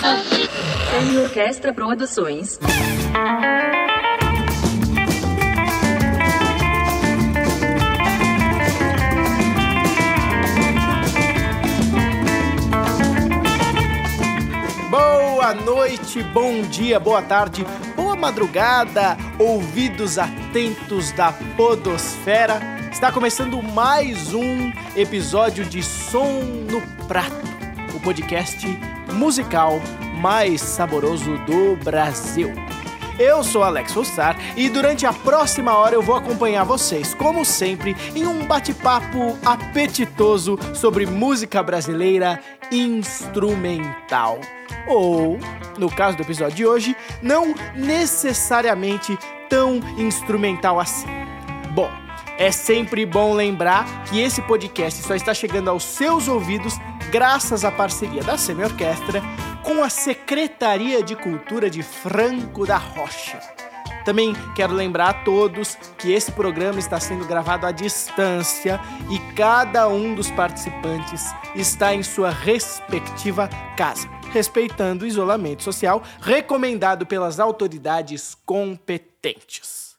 Semi Orquestra Produções. Boa noite, bom dia, boa tarde, boa madrugada, ouvidos atentos da Podosfera. Está começando mais um episódio de Som no Prato, o podcast musical mais saboroso do Brasil. Eu sou Alex Rossar e durante a próxima hora eu vou acompanhar vocês, como sempre, em um bate-papo apetitoso sobre música brasileira instrumental. Ou, no caso do episódio de hoje, não necessariamente tão instrumental assim. Bom, é sempre bom lembrar que esse podcast só está chegando aos seus ouvidos graças à parceria da Semi Orquestra com a Secretaria de Cultura de Franco da Rocha. Também quero lembrar a todos que esse programa está sendo gravado à distância e cada um dos participantes está em sua respectiva casa, respeitando o isolamento social recomendado pelas autoridades competentes.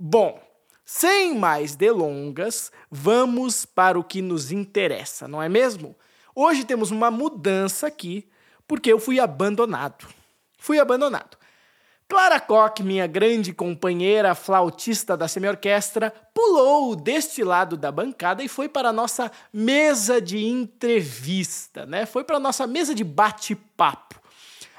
Bom, sem mais delongas, vamos para o que nos interessa, não é mesmo? Hoje temos uma mudança aqui, porque eu fui abandonado. Fui abandonado. Clara Koch, minha grande companheira flautista da semi-orquestra, pulou deste lado da bancada e foi para a nossa mesa de entrevista, né? Foi para a nossa mesa de bate-papo.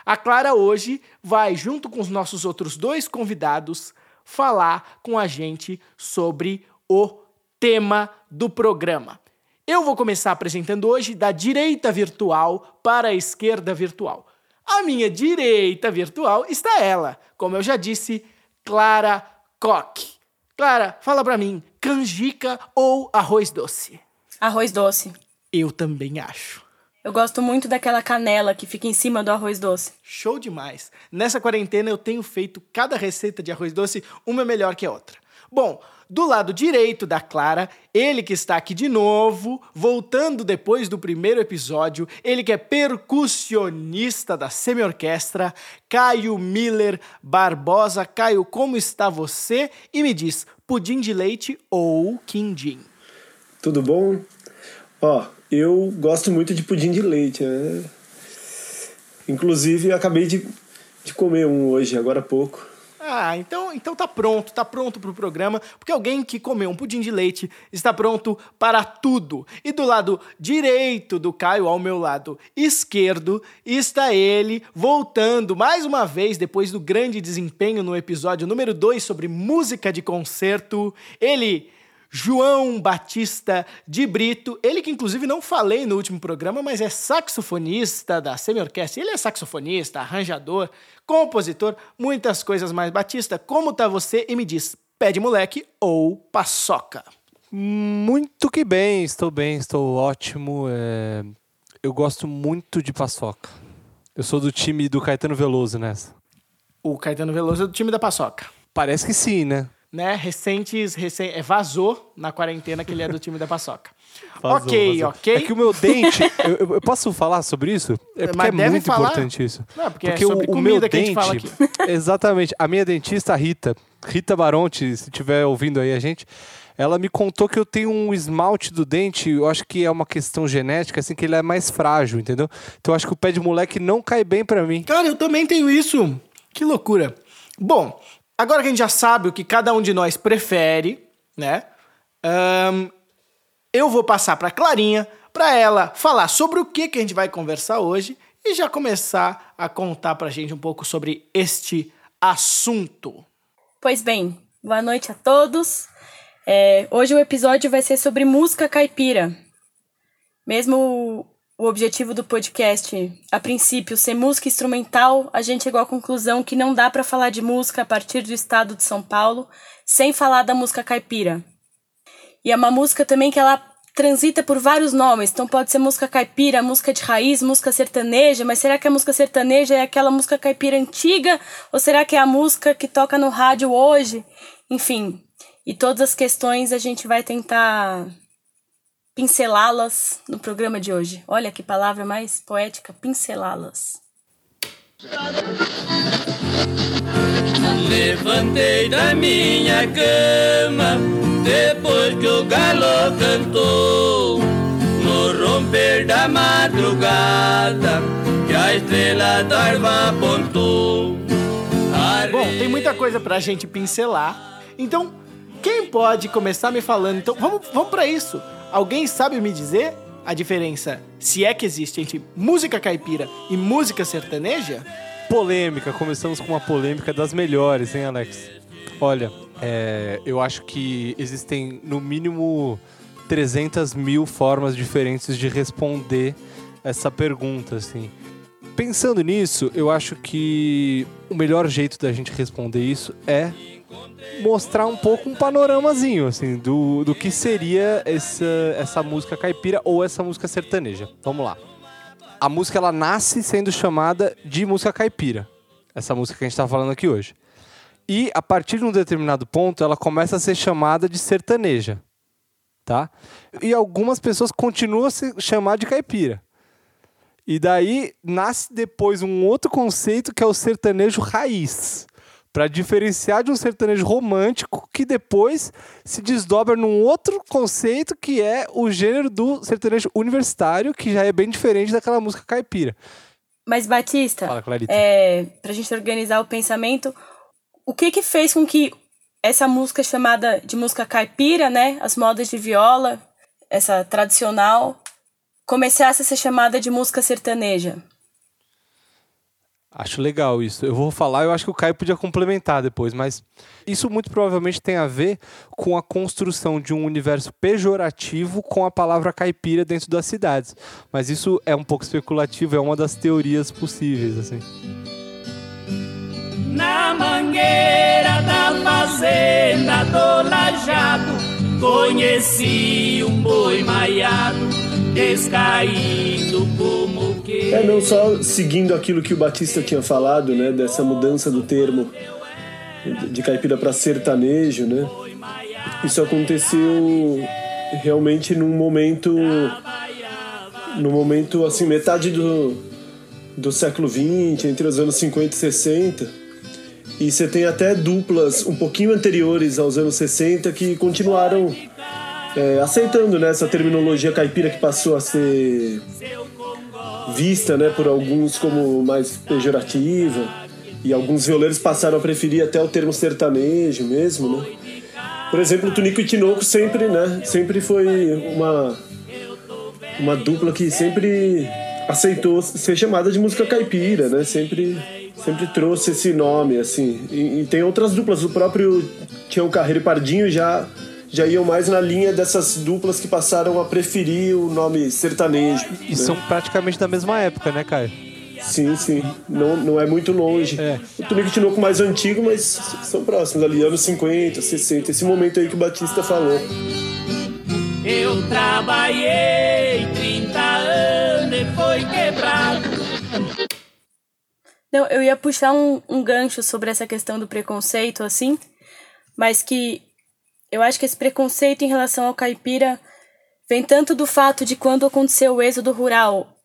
A Clara hoje vai, junto com os nossos outros dois convidados, falar com a gente sobre o tema do programa. Eu vou começar apresentando hoje da direita virtual para a esquerda virtual. À minha direita virtual está ela, como eu já disse, Clara Koch. Clara, fala para mim, canjica ou arroz doce? Arroz doce. Eu também acho. Eu gosto muito daquela canela que fica em cima do arroz doce. Show demais. Nessa quarentena eu tenho feito cada receita de arroz doce uma melhor que a outra. Bom, do lado direito da Clara, ele que está aqui de novo, voltando depois do primeiro episódio, ele que é percussionista da semi-orquestra, Caio Miller Barbosa. Caio, como está você? E me diz, pudim de leite ou quindim? Tudo bom? Ó, eu gosto muito de pudim de leite, né? Inclusive, acabei de, de comer um hoje, agora há pouco. Ah, então, então tá pronto, tá pronto pro programa, porque alguém que comeu um pudim de leite está pronto para tudo. E do lado direito do Caio, ao meu lado esquerdo, está ele voltando mais uma vez depois do grande desempenho no episódio número 2 sobre música de concerto. Ele João Batista de Brito, ele que inclusive não falei no último programa, mas é saxofonista da semi-orquestra. Ele é saxofonista, arranjador, compositor, muitas coisas mais. Batista, como tá você? E me diz, pé de moleque ou paçoca? Muito que bem, estou bem, estou ótimo. É... Eu gosto muito de paçoca. Eu sou do time do Caetano Veloso nessa. O Caetano Veloso é do time da paçoca. Parece que sim, né? Né, recentes, recém, é, vazou na quarentena que ele é do time da paçoca. Vazou, ok, vazou. ok. É que o meu dente. eu, eu, posso falar sobre isso? É porque Mas é muito falar... importante isso. Não, porque, porque é sobre o, comida o meu que dente, a gente fala aqui. exatamente. A minha dentista, Rita, Rita Baronte, se estiver ouvindo aí a gente, ela me contou que eu tenho um esmalte do dente, eu acho que é uma questão genética, assim, que ele é mais frágil, entendeu? Então eu acho que o pé de moleque não cai bem para mim. Cara, eu também tenho isso. Que loucura. Bom, Agora que a gente já sabe o que cada um de nós prefere, né? Um, eu vou passar para Clarinha para ela falar sobre o que, que a gente vai conversar hoje e já começar a contar para a gente um pouco sobre este assunto. Pois bem, boa noite a todos. É, hoje o episódio vai ser sobre música caipira. Mesmo o objetivo do podcast, a princípio, ser música instrumental, a gente chegou à conclusão que não dá para falar de música a partir do estado de São Paulo sem falar da música caipira. E é uma música também que ela transita por vários nomes, então pode ser música caipira, música de raiz, música sertaneja, mas será que a música sertaneja é aquela música caipira antiga ou será que é a música que toca no rádio hoje? Enfim, e todas as questões a gente vai tentar pincelá-las no programa de hoje. Olha que palavra mais poética, pincelá-las. Levantei da minha cama depois que o galo cantou no romper da madrugada que a estrela d'alva apontou. Bom, tem muita coisa pra gente pincelar. Então, quem pode começar me falando? Então, vamos, vamos para isso. Alguém sabe me dizer a diferença, se é que existe, entre música caipira e música sertaneja? Polêmica, começamos com uma polêmica das melhores, hein, Alex? Olha, é, eu acho que existem no mínimo 300 mil formas diferentes de responder essa pergunta, assim. Pensando nisso, eu acho que o melhor jeito da gente responder isso é mostrar um pouco um panoramazinho, assim, do, do que seria essa, essa música caipira ou essa música sertaneja. Vamos lá. A música, ela nasce sendo chamada de música caipira. Essa música que a gente tá falando aqui hoje. E, a partir de um determinado ponto, ela começa a ser chamada de sertaneja, tá? E algumas pessoas continuam a se chamar de caipira. E daí nasce depois um outro conceito que é o sertanejo raiz para diferenciar de um sertanejo romântico que depois se desdobra num outro conceito que é o gênero do sertanejo universitário, que já é bem diferente daquela música caipira. Mas, Batista, Fala, Clarita. é, pra gente organizar o pensamento, o que que fez com que essa música chamada de música caipira, né, as modas de viola, essa tradicional, começasse a ser chamada de música sertaneja? Acho legal isso. Eu vou falar, eu acho que o Caio podia complementar depois, mas isso muito provavelmente tem a ver com a construção de um universo pejorativo com a palavra caipira dentro das cidades. Mas isso é um pouco especulativo, é uma das teorias possíveis, assim. Na mangueira da fazenda do Lajado, conheci um boi maiado, descaído como que. É, não só seguindo aquilo que o Batista tinha falado, né, dessa mudança do termo de caipira para sertanejo, né? Isso aconteceu realmente num momento no momento assim, metade do do século 20, entre os anos 50 e 60. E você tem até duplas um pouquinho anteriores aos anos 60 que continuaram é, aceitando né, essa terminologia caipira que passou a ser vista né, por alguns como mais pejorativa e alguns violeiros passaram a preferir até o termo sertanejo mesmo, né? Por exemplo, o Tunico e Tinoco sempre, né, sempre foi uma uma dupla que sempre aceitou ser chamada de música caipira, né? Sempre sempre trouxe esse nome assim. E, e tem outras duplas, o próprio Tião Carreiro e Pardinho já já iam mais na linha dessas duplas que passaram a preferir o nome sertanejo. E né? são praticamente da mesma época, né, Caio? Sim, sim. Não, não é muito longe. É. O Tunico Tinoco mais antigo, mas são próximos ali, anos 50, 60. Esse momento aí que o Batista falou. Eu trabalhei 30 anos e foi quebrado. Não, eu ia puxar um, um gancho sobre essa questão do preconceito, assim, mas que eu acho que esse preconceito em relação ao caipira vem tanto do fato de quando aconteceu o êxodo rural,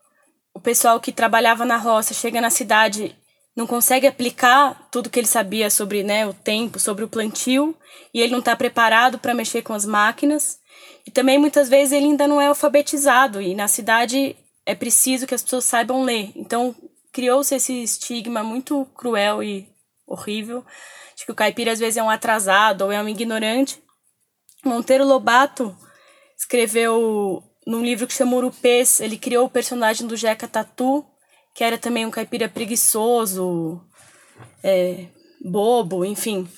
o pessoal que trabalhava na roça chega na cidade não consegue aplicar tudo que ele sabia sobre né, o tempo, sobre o plantio, e ele não está preparado para mexer com as máquinas. E também muitas vezes ele ainda não é alfabetizado, e na cidade é preciso que as pessoas saibam ler. Então criou-se esse estigma muito cruel e horrível de que o caipira às vezes é um atrasado ou é um ignorante. Monteiro Lobato escreveu num livro que chama Urupês, ele criou o personagem do Jeca Tatu, que era também um caipira preguiçoso, é, bobo, enfim.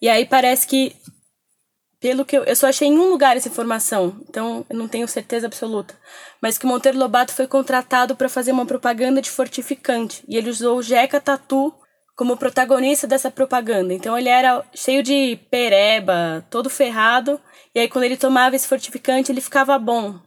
E aí parece que, pelo que eu, eu só achei em um lugar essa informação, então eu não tenho certeza absoluta, mas que Monteiro Lobato foi contratado para fazer uma propaganda de fortificante e ele usou o Jeca Tatu como protagonista dessa propaganda. Então ele era cheio de pereba, todo ferrado, e aí quando ele tomava esse fortificante, ele ficava bom.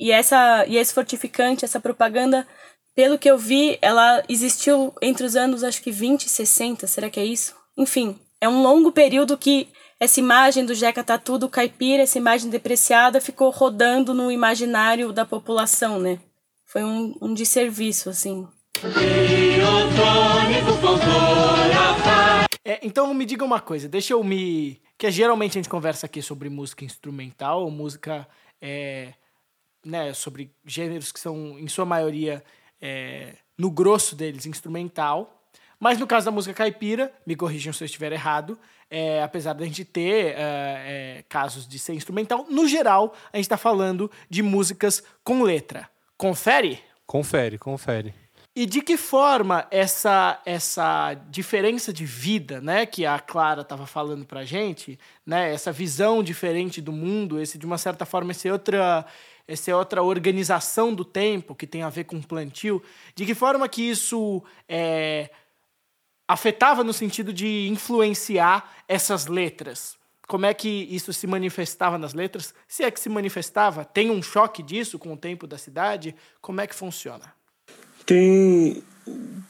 E essa e esse fortificante, essa propaganda, pelo que eu vi, ela existiu entre os anos acho que 20 e 60, será que é isso? Enfim, é um longo período que essa imagem do Jeca Tatu do caipira, essa imagem depreciada, ficou rodando no imaginário da população, né? Foi um, um desserviço, assim. É, então me diga uma coisa, deixa eu me. Que geralmente a gente conversa aqui sobre música instrumental, música. É, né, sobre gêneros que são, em sua maioria, é, no grosso deles, instrumental. Mas no caso da música caipira, me corrijam se eu estiver errado, é, apesar da gente ter é, é, casos de ser instrumental, no geral, a gente está falando de músicas com letra. Confere? Confere, confere. E de que forma essa essa diferença de vida, né, que a Clara estava falando pra gente, né, essa visão diferente do mundo, esse de uma certa forma esse outra essa outra organização do tempo que tem a ver com plantio, de que forma que isso é, afetava no sentido de influenciar essas letras? Como é que isso se manifestava nas letras? Se é que se manifestava, tem um choque disso com o tempo da cidade? Como é que funciona? Tem,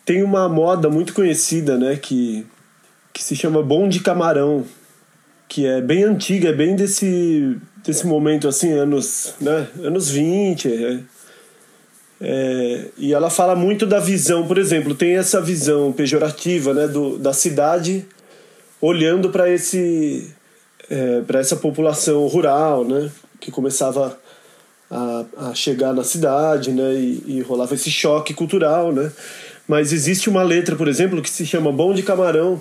tem uma moda muito conhecida, né, que, que se chama Bom de Camarão, que é bem antiga, é bem desse, desse momento, assim, anos, né, anos 20, é, é, e ela fala muito da visão, por exemplo, tem essa visão pejorativa né, do, da cidade olhando para esse é, para essa população rural, né, que começava a, a chegar na cidade, né, e, e, rolava esse choque cultural, né. Mas existe uma letra, por exemplo, que se chama Bom de Camarão,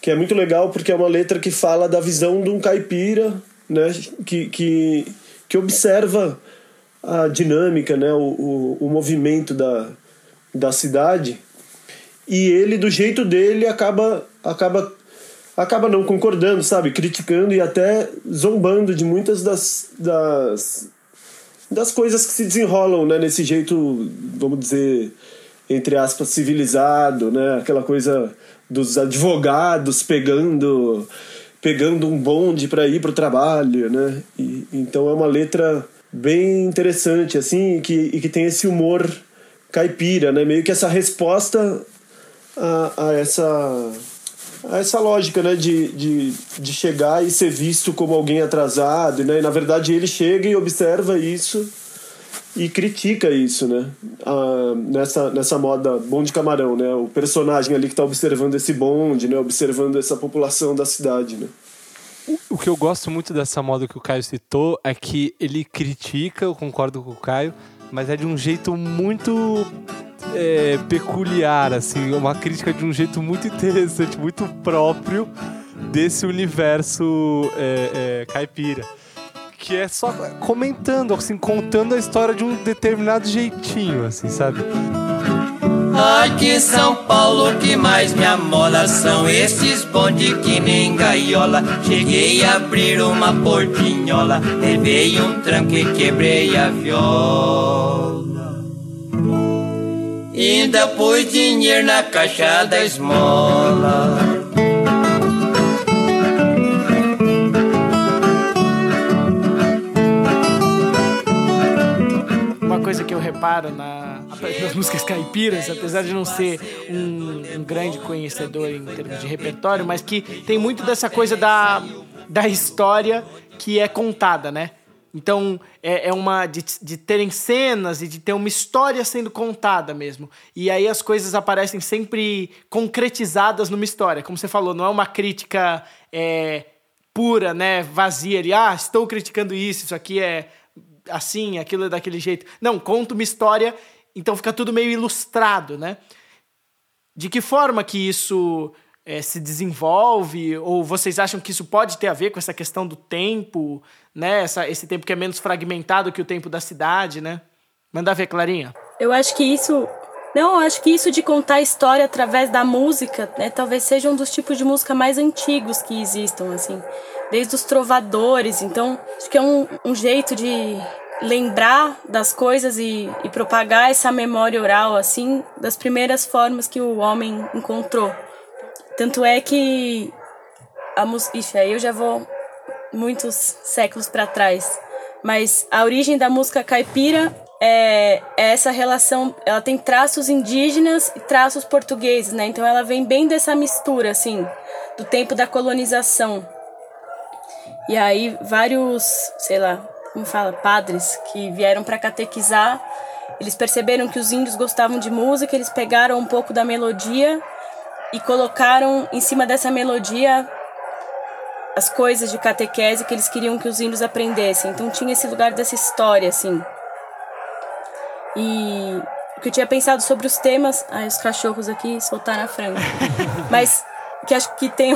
que é muito legal porque é uma letra que fala da visão de um caipira, né, que, que, que observa a dinâmica, né, o, o, o movimento da, da cidade. E ele, do jeito dele, acaba, acaba, acaba não concordando, sabe? Criticando e até zombando de muitas das, das, das coisas que se desenrolam né, nesse jeito, vamos dizer, entre aspas, civilizado, né? Aquela coisa dos advogados pegando pegando um bonde para ir para o trabalho, né? E, então é uma letra bem interessante, assim, e que, e que tem esse humor caipira, né? Meio que essa resposta a, a essa a essa lógica, né, de, de, de chegar e ser visto como alguém atrasado, né? E, na verdade ele chega e observa isso e critica isso, né? Ah, nessa, nessa moda bonde camarão, né? O personagem ali que está observando esse bonde, né? Observando essa população da cidade, né? O que eu gosto muito dessa moda que o Caio citou é que ele critica, eu concordo com o Caio, mas é de um jeito muito é, peculiar, assim, uma crítica de um jeito muito interessante, muito próprio desse universo é, é, caipira. Que é só comentando, assim, contando a história de um determinado jeitinho, assim, sabe? Aqui em São Paulo que mais me amola São esses bonde que nem gaiola. Cheguei a abrir uma portinhola Levei um tranco e quebrei a viola. Ainda pus dinheiro na caixa da esmola coisa que eu reparo na, nas músicas caipiras, apesar de não ser um, um, grande conhecedor em termos de repertório, mas que tem muito dessa coisa da, da história que é contada, né? Então, é, é uma. De, de terem cenas e de ter uma história sendo contada mesmo. E aí as coisas aparecem sempre concretizadas numa história. Como você falou, não é uma crítica é, pura, né? Vazia ali. Ah, estou criticando isso, isso aqui é assim, aquilo é daquele jeito. Não, conta uma história, então fica tudo meio ilustrado, né? De que forma que isso é, se desenvolve? Ou vocês acham que isso pode ter a ver com essa questão do tempo, né? Essa, esse tempo que é menos fragmentado que o tempo da cidade, né? Manda ver, Clarinha. Eu acho que isso. Não, eu acho que isso de contar história através da música, né, talvez seja um dos tipos de música mais antigos que existam, assim desde os trovadores. Então, acho que é um, um jeito de lembrar das coisas e, e propagar essa memória oral, assim, das primeiras formas que o homem encontrou. Tanto é que a música. Ixi, aí eu já vou muitos séculos para trás. Mas a origem da música caipira é, é, essa relação. Ela tem traços indígenas e traços portugueses, né? Então ela vem bem dessa mistura, assim, do tempo da colonização. E aí vários, sei lá, como fala, padres que vieram para catequizar eles perceberam que os índios gostavam de música, eles pegaram um pouco da melodia e colocaram em cima dessa melodia as coisas de catequese que eles queriam que os índios aprendessem. Então tinha esse lugar dessa história, assim. E o que eu tinha pensado sobre os temas. Ai, os cachorros aqui soltaram a franga. Mas que acho que tem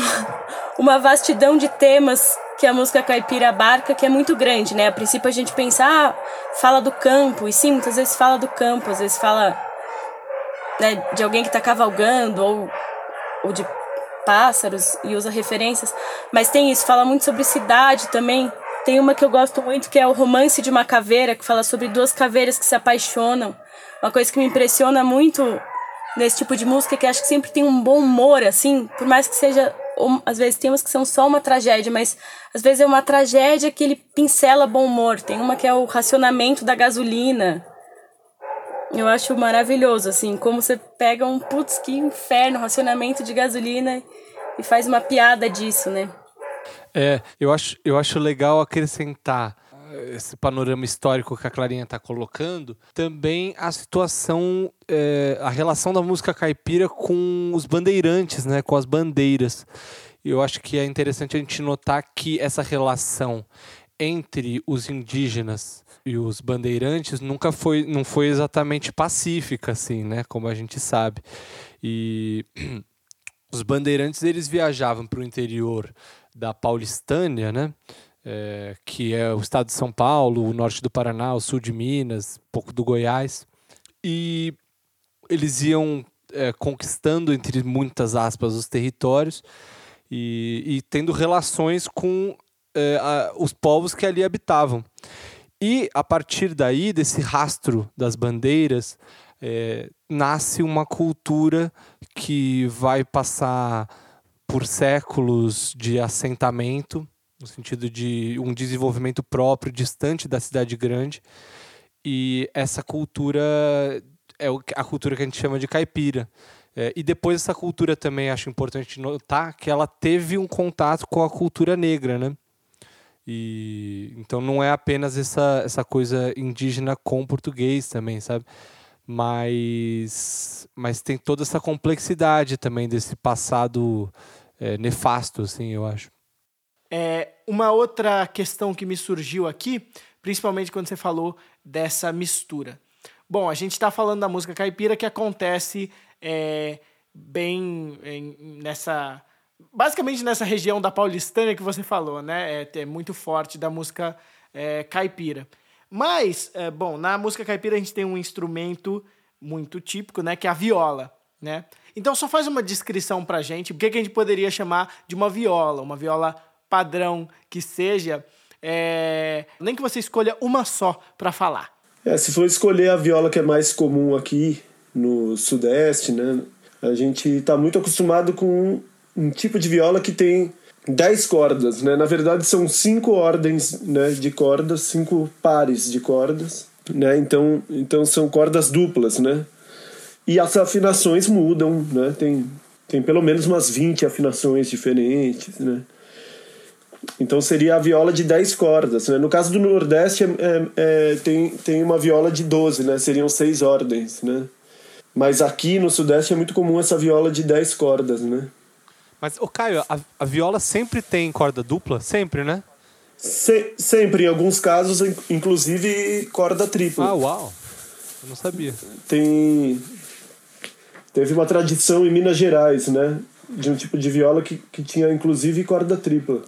uma vastidão de temas que a música caipira abarca que é muito grande, né? A princípio a gente pensa, ah, fala do campo, e sim, muitas vezes fala do campo, às vezes fala né, de alguém que está cavalgando, ou, ou de pássaros, e usa referências, mas tem isso, fala muito sobre cidade também. Tem uma que eu gosto muito, que é o Romance de uma Caveira, que fala sobre duas caveiras que se apaixonam. Uma coisa que me impressiona muito nesse tipo de música é que acho que sempre tem um bom humor, assim, por mais que seja às vezes tem umas que são só uma tragédia, mas às vezes é uma tragédia que ele pincela bom humor. Tem uma que é o racionamento da gasolina. Eu acho maravilhoso, assim, como você pega um putz, que inferno, racionamento de gasolina e faz uma piada disso, né? É, eu acho, eu acho legal acrescentar esse panorama histórico que a Clarinha está colocando, também a situação, é, a relação da música caipira com os bandeirantes, né, com as bandeiras. Eu acho que é interessante a gente notar que essa relação entre os indígenas e os bandeirantes nunca foi, não foi exatamente pacífica, assim, né, como a gente sabe. E os bandeirantes eles viajavam para o interior da Paulistânia, né? É, que é o estado de São Paulo, o norte do Paraná, o sul de Minas, um pouco do Goiás. E eles iam é, conquistando, entre muitas aspas, os territórios e, e tendo relações com é, a, os povos que ali habitavam. E a partir daí, desse rastro das bandeiras, é, nasce uma cultura que vai passar por séculos de assentamento no sentido de um desenvolvimento próprio, distante da cidade grande. E essa cultura é a cultura que a gente chama de caipira. É, e depois essa cultura também acho importante notar que ela teve um contato com a cultura negra, né? E então não é apenas essa, essa coisa indígena com português também, sabe? Mas mas tem toda essa complexidade também desse passado é, nefasto, assim, eu acho. É, uma outra questão que me surgiu aqui, principalmente quando você falou dessa mistura. Bom, a gente está falando da música caipira que acontece é, bem em, nessa. Basicamente nessa região da Paulistânia que você falou, né? É, é muito forte da música é, caipira. Mas, é, bom, na música caipira a gente tem um instrumento muito típico, né? Que é a viola, né? Então só faz uma descrição pra gente, o que, que a gente poderia chamar de uma viola, uma viola padrão que seja, é... nem que você escolha uma só para falar. É, se for escolher a viola que é mais comum aqui no Sudeste, né? A gente está muito acostumado com um tipo de viola que tem 10 cordas, né? Na verdade são cinco ordens né, de cordas, cinco pares de cordas, né? Então, então são cordas duplas, né? E as afinações mudam, né? Tem, tem pelo menos umas 20 afinações diferentes, né? Então seria a viola de 10 cordas. Né? No caso do Nordeste, é, é, é, tem, tem uma viola de 12, né? seriam seis ordens. Né? Mas aqui no Sudeste é muito comum essa viola de 10 cordas. Né? Mas, ô Caio, a, a viola sempre tem corda dupla? Sempre, né? Se, sempre, em alguns casos, inclusive corda tripla. Ah, uau! Eu não sabia. Tem. Teve uma tradição em Minas Gerais, né? De um tipo de viola que, que tinha inclusive corda tripla.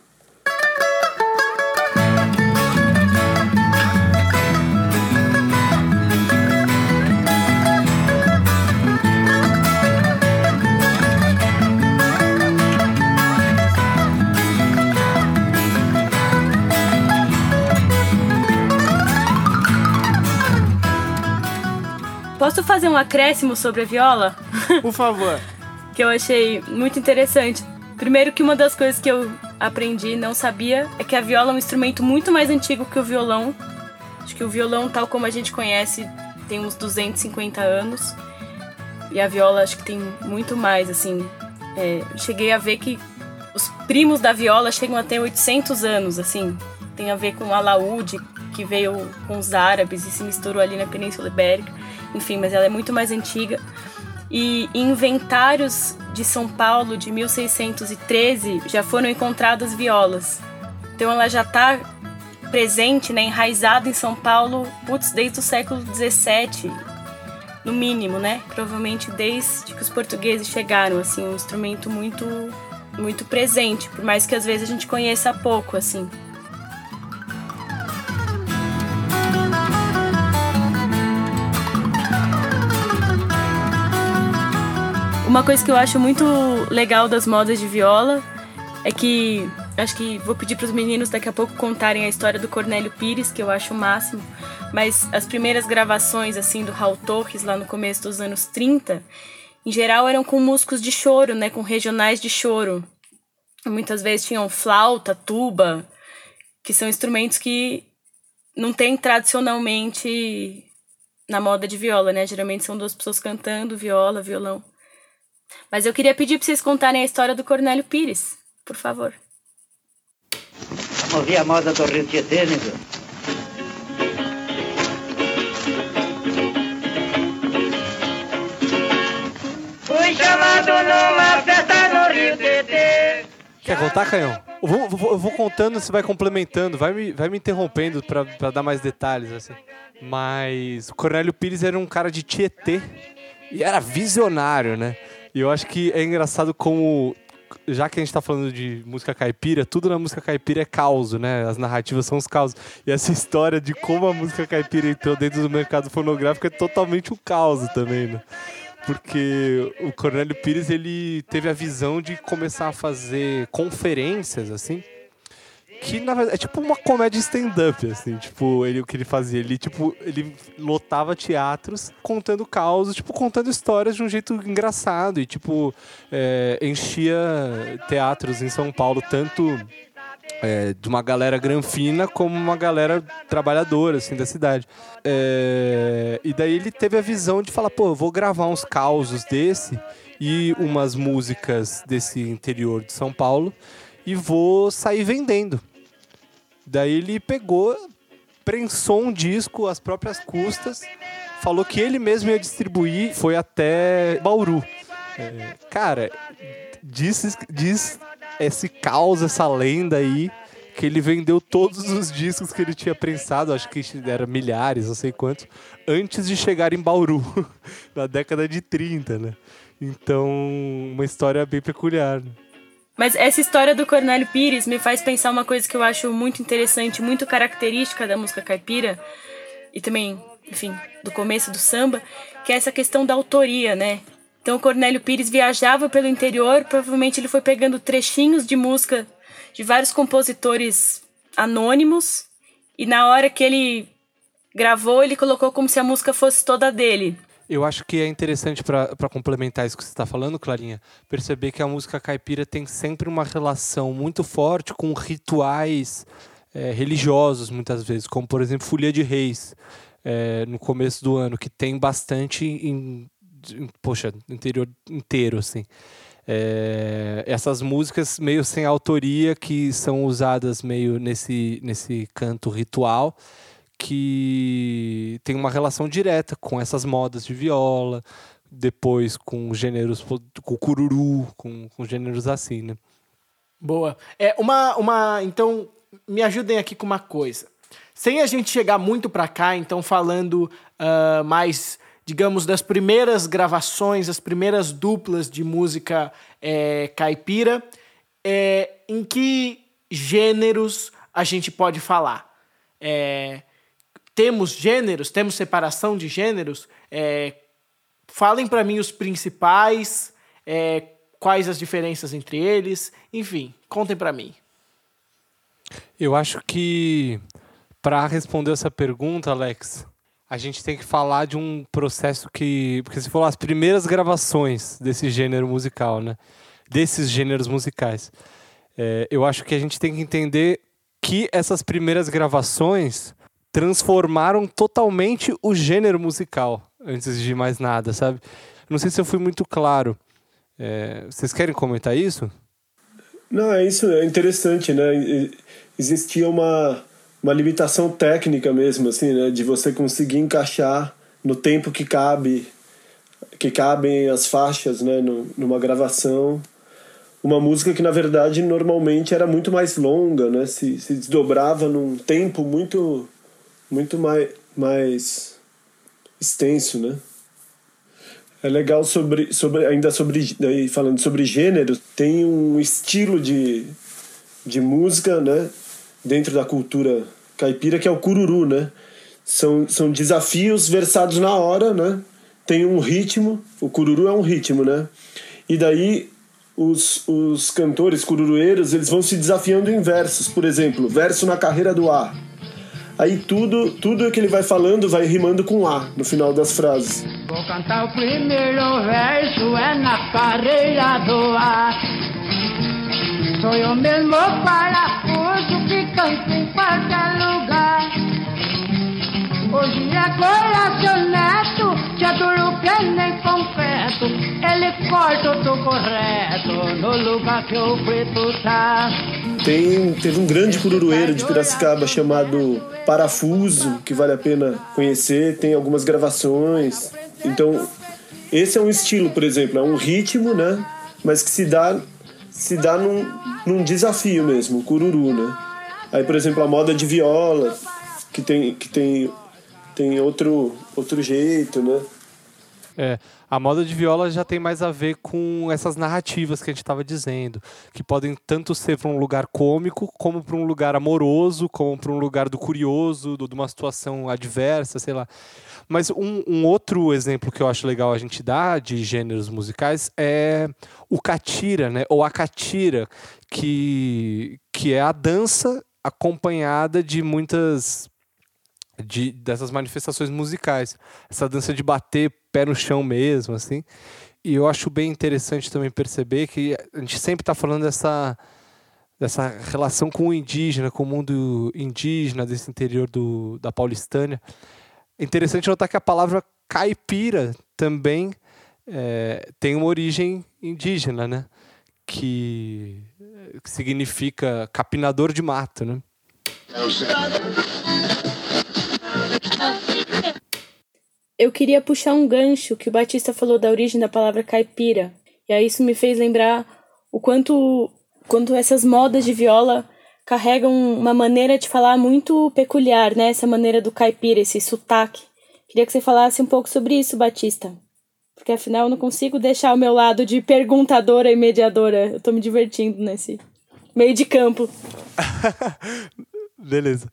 Posso fazer um acréscimo sobre a viola? Por favor. que eu achei muito interessante. Primeiro que uma das coisas que eu aprendi e não sabia é que a viola é um instrumento muito mais antigo que o violão. Acho que o violão, tal como a gente conhece, tem uns 250 anos. E a viola acho que tem muito mais, assim. É, cheguei a ver que os primos da viola chegam a ter 800 anos, assim. Tem a ver com o alaúde, que veio com os árabes e se misturou ali na Península Ibérica. Enfim, mas ela é muito mais antiga. E inventários de São Paulo de 1613 já foram encontradas violas. Então ela já está presente, né, enraizada em São Paulo, putz, desde o século 17, no mínimo, né? Provavelmente desde que os portugueses chegaram, assim, um instrumento muito muito presente, por mais que às vezes a gente conheça pouco, assim. Uma coisa que eu acho muito legal das modas de viola é que acho que vou pedir para os meninos daqui a pouco contarem a história do Cornélio Pires, que eu acho o máximo, mas as primeiras gravações assim do Raul Torres lá no começo dos anos 30, em geral eram com músicos de choro, né, com regionais de choro. Muitas vezes tinham flauta, tuba, que são instrumentos que não tem tradicionalmente na moda de viola, né? Geralmente são duas pessoas cantando, viola, violão. Mas eu queria pedir para vocês contarem a história do Cornélio Pires, por favor. Vamos ouvir a moda do Rio Tietê, né? Fui chamado numa festa no Rio Tietê. Quer contar, Canhão? Eu vou, vou- eu vou contando, você vai complementando, vai me, vai me interrompendo pra, pra dar mais detalhes, assim. Mas o Cornélio Pires era um cara de Tietê e era visionário, né? E eu acho que é engraçado como, já que a gente tá falando de música caipira, tudo na música caipira é caos, né? As narrativas são os causos. E essa história de como a música caipira entrou dentro do mercado fonográfico é totalmente um caos também, né? porque o Cornélio Pires ele teve a visão de começar a fazer conferências assim que na verdade é tipo uma comédia stand-up assim tipo ele o que ele fazia ele tipo ele lotava teatros contando causos tipo contando histórias de um jeito engraçado e tipo é, enchia teatros em São Paulo tanto é, de uma galera granfina como uma galera trabalhadora assim da cidade. É, e daí ele teve a visão de falar, pô, eu vou gravar uns causos desse e umas músicas desse interior de São Paulo e vou sair vendendo. Daí ele pegou, prensou um disco às próprias custas, falou que ele mesmo ia distribuir, foi até Bauru. É, cara, diz, diz esse caos, essa lenda aí, que ele vendeu todos os discos que ele tinha prensado, acho que era milhares, não sei quantos, antes de chegar em Bauru, na década de 30, né? Então, uma história bem peculiar. Né? Mas essa história do Cornélio Pires me faz pensar uma coisa que eu acho muito interessante, muito característica da música caipira e também, enfim, do começo do samba, que é essa questão da autoria, né? Então o Cornélio Pires viajava pelo interior, provavelmente ele foi pegando trechinhos de música de vários compositores anônimos e na hora que ele gravou, ele colocou como se a música fosse toda dele. Eu acho que é interessante para complementar isso que você está falando, Clarinha, perceber que a música caipira tem sempre uma relação muito forte com rituais é, religiosos, muitas vezes, como por exemplo Folia de Reis, é, no começo do ano, que tem bastante em, em poxa, interior inteiro, assim. É, essas músicas meio sem autoria que são usadas meio nesse, nesse canto ritual que tem uma relação direta com essas modas de viola, depois com gêneros, com cururu, com, com gêneros assim, né? Boa. É uma, uma, então me ajudem aqui com uma coisa. Sem a gente chegar muito para cá, então falando uh, mais, digamos, das primeiras gravações, as primeiras duplas de música é, caipira, é, em que gêneros a gente pode falar? É, temos gêneros, temos separação de gêneros. É, falem para mim os principais, é, quais as diferenças entre eles, enfim, contem para mim. Eu acho que para responder essa pergunta, Alex, a gente tem que falar de um processo que, porque você falou as primeiras gravações desse gênero musical, né? Desses gêneros musicais. É, eu acho que a gente tem que entender que essas primeiras gravações transformaram totalmente o gênero musical, antes de mais nada, sabe? Não sei se eu fui muito claro. É, vocês querem comentar isso? Não, é isso, é interessante, né? Existia uma, uma limitação técnica mesmo, assim, né? De você conseguir encaixar no tempo que cabe, que cabem as faixas, né? Numa gravação. Uma música que, na verdade, normalmente era muito mais longa, né? Se, se desdobrava num tempo muito, muito mais, mais extenso, né? É legal sobre, sobre ainda sobre falando sobre gênero, tem um estilo de, de música, né, dentro da cultura caipira que é o cururu, né? São, são desafios versados na hora, né? Tem um ritmo, o cururu é um ritmo, né? E daí os, os cantores cururueiros, eles vão se desafiando em versos, por exemplo, verso na carreira do ar Aí tudo, tudo que ele vai falando vai rimando com A no final das frases. Vou cantar o primeiro verso, é na carreira do ar. Sou eu mesmo parafuso que canto em qualquer lugar. Hoje é seu neto, que nem concreto. Ele corta o tô correto no lugar que o preto tá. Tem, teve um grande cururueiro de Piracicaba chamado Parafuso, que vale a pena conhecer, tem algumas gravações. Então, esse é um estilo, por exemplo, é um ritmo, né? Mas que se dá, se dá num, num desafio mesmo, o cururu, né? Aí, por exemplo, a moda de viola, que tem, que tem, tem outro, outro jeito, né? É, a moda de viola já tem mais a ver com essas narrativas que a gente estava dizendo, que podem tanto ser para um lugar cômico, como para um lugar amoroso, como para um lugar do curioso, do, de uma situação adversa, sei lá. Mas um, um, outro exemplo que eu acho legal a gente dar de gêneros musicais é o catira, né? Ou a catira, que, que é a dança acompanhada de muitas de, dessas manifestações musicais. Essa dança de bater pé no chão mesmo, assim. E eu acho bem interessante também perceber que a gente sempre está falando dessa, dessa relação com o indígena, com o mundo indígena, desse interior do, da Paulistânia. É interessante notar que a palavra caipira também é, tem uma origem indígena, né? Que, que significa capinador de mato, né? Eu queria puxar um gancho que o Batista falou da origem da palavra caipira. E aí isso me fez lembrar o quanto, quanto essas modas de viola carregam uma maneira de falar muito peculiar, né? Essa maneira do caipira, esse sotaque. Queria que você falasse um pouco sobre isso, Batista. Porque afinal eu não consigo deixar o meu lado de perguntadora e mediadora. Eu tô me divertindo nesse meio de campo. Beleza.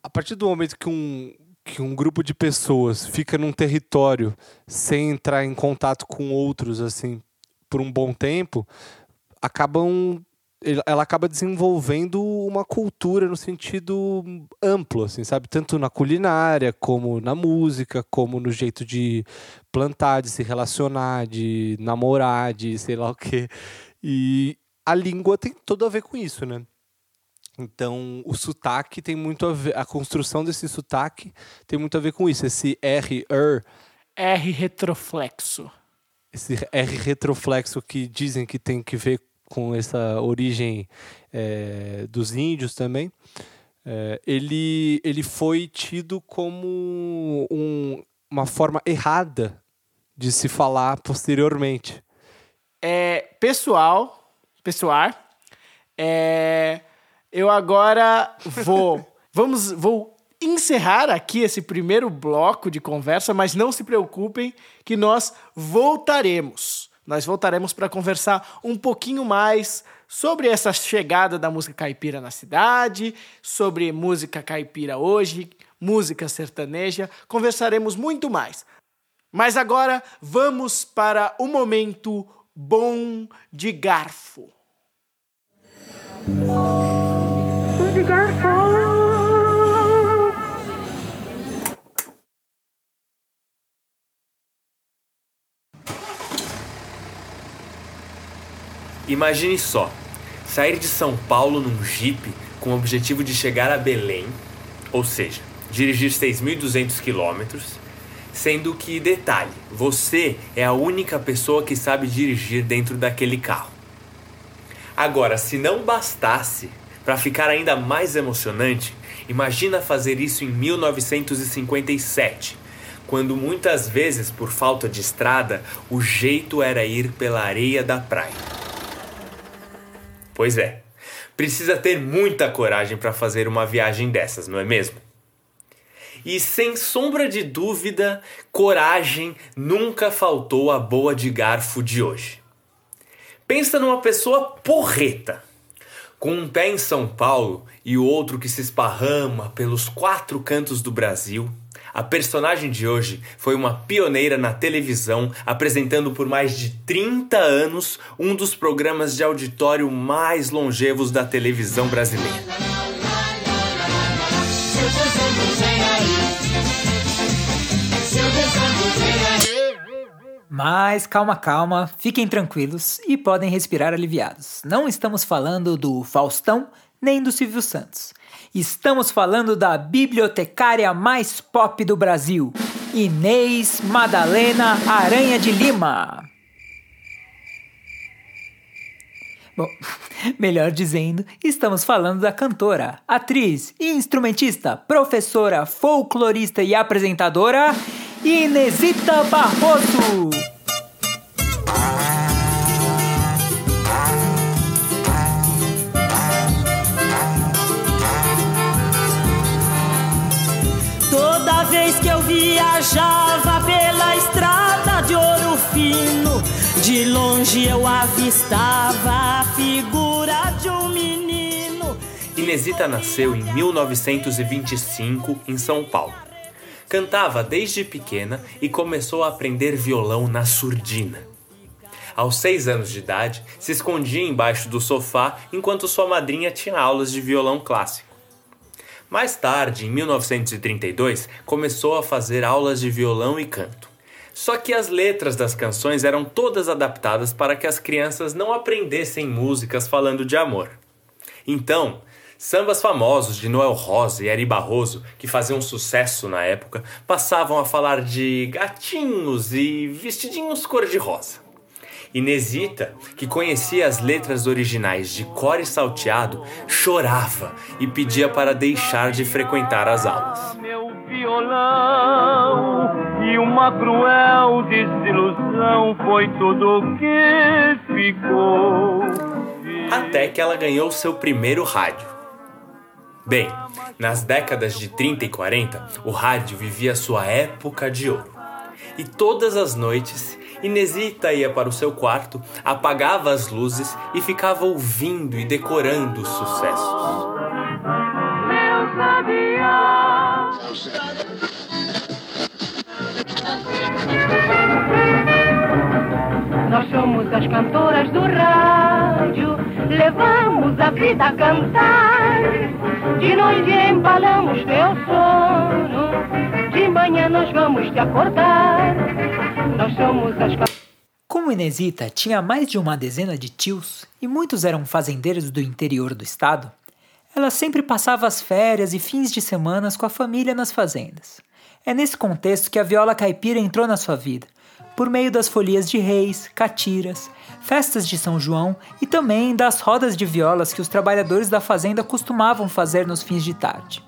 A partir do momento que um, que um grupo de pessoas fica num território sem entrar em contato com outros assim por um bom tempo, acabam ela acaba desenvolvendo uma cultura no sentido amplo, assim, sabe? Tanto na culinária, como na música, como no jeito de plantar, de se relacionar, de namorar, de sei lá o quê. E a língua tem tudo a ver com isso, né? Então, o sotaque tem muito a ver, a construção desse sotaque tem muito a ver com isso. Esse R, er. R retroflexo. Esse R retroflexo que dizem que tem que ver com essa origem é, dos índios também. É, ele, ele foi tido como um, uma forma errada de se falar posteriormente. É, pessoal, pessoal, é, eu agora vou. vamos, vou encerrar aqui esse primeiro bloco de conversa, mas não se preocupem que nós voltaremos. Nós voltaremos para conversar um pouquinho mais sobre essa chegada da música caipira na cidade, sobre música caipira hoje, música sertaneja. Conversaremos muito mais. Mas agora vamos para o momento bom de garfo. Imagine só, sair de São Paulo num Jeep com o objetivo de chegar a Belém, ou seja, dirigir 6.200 quilômetros, sendo que, detalhe, você é a única pessoa que sabe dirigir dentro daquele carro. Agora, se não bastasse, para ficar ainda mais emocionante, Imagina fazer isso em 1957, quando muitas vezes, por falta de estrada, o jeito era ir pela areia da praia. Pois é, precisa ter muita coragem para fazer uma viagem dessas, não é mesmo? E sem sombra de dúvida, coragem nunca faltou à boa de garfo de hoje. Pensa numa pessoa porreta, com um pé em São Paulo e o outro que se esparrama pelos quatro cantos do Brasil. A personagem de hoje foi uma pioneira na televisão, apresentando por mais de 30 anos um dos programas de auditório mais longevos da televisão brasileira. Mas calma, calma, fiquem tranquilos e podem respirar aliviados. Não estamos falando do Faustão nem do Silvio Santos. Estamos falando da bibliotecária mais pop do Brasil, Inês Madalena Aranha de Lima. Bom, melhor dizendo, estamos falando da cantora, atriz, instrumentista, professora, folclorista e apresentadora Inesita Barroso. Viajava pela estrada de ouro fino, de longe eu avistava a figura de um menino. Inesita nasceu em 1925 em São Paulo. Cantava desde pequena e começou a aprender violão na surdina. Aos seis anos de idade, se escondia embaixo do sofá enquanto sua madrinha tinha aulas de violão clássico. Mais tarde, em 1932, começou a fazer aulas de violão e canto. Só que as letras das canções eram todas adaptadas para que as crianças não aprendessem músicas falando de amor. Então, sambas famosos de Noel Rosa e Eri Barroso, que faziam sucesso na época, passavam a falar de gatinhos e vestidinhos cor-de-rosa. Inesita, que conhecia as letras originais de cor e salteado, chorava e pedia para deixar de frequentar as aulas. Meu violão e uma cruel desilusão foi tudo que ficou. Até que ela ganhou seu primeiro rádio. Bem, nas décadas de 30 e 40, o rádio vivia sua época de ouro. E todas as noites, Inesita ia para o seu quarto, apagava as luzes e ficava ouvindo e decorando os sucessos. Meu sabiá. Nós somos as cantoras do rádio, levamos a vida a cantar. De noite embalamos teu sono, de manhã nós vamos te acordar. Nós somos as Como Inesita tinha mais de uma dezena de tios e muitos eram fazendeiros do interior do estado, ela sempre passava as férias e fins de semanas com a família nas fazendas. É nesse contexto que a viola caipira entrou na sua vida, por meio das folias de reis, catiras, festas de São João e também das rodas de violas que os trabalhadores da fazenda costumavam fazer nos fins de tarde.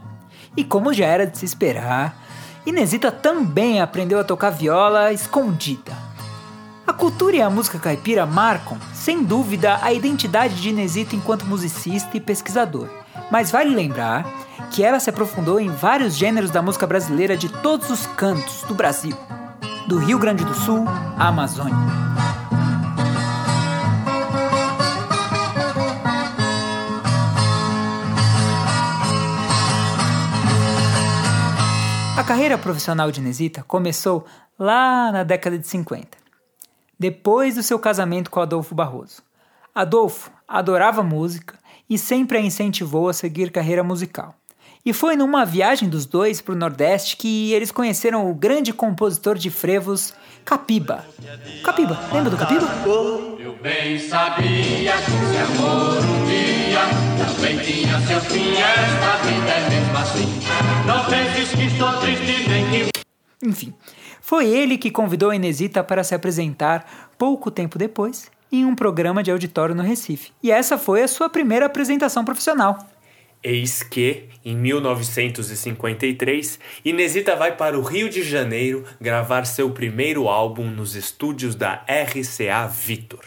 E como já era de se esperar, Inesita também aprendeu a tocar viola escondida. A cultura e a música caipira marcam, sem dúvida, a identidade de Inesita enquanto musicista e pesquisador. Mas vale lembrar que ela se aprofundou em vários gêneros da música brasileira de todos os cantos do Brasil, do Rio Grande do Sul à Amazônia. Carreira profissional de Inesita começou lá na década de 50, depois do seu casamento com Adolfo Barroso. Adolfo adorava música e sempre a incentivou a seguir carreira musical. E foi numa viagem dos dois para o Nordeste que eles conheceram o grande compositor de frevos, Capiba. Capiba, lembra do Capiba? Eu bem sabia que amor um dia também tinha seu fim. Esta vida é mesmo assim. Não penses que estou triste nem que. Enfim, foi ele que convidou a Inesita para se apresentar pouco tempo depois em um programa de auditório no Recife. E essa foi a sua primeira apresentação profissional. Eis que, em 1953, Inesita vai para o Rio de Janeiro gravar seu primeiro álbum nos estúdios da RCA Victor.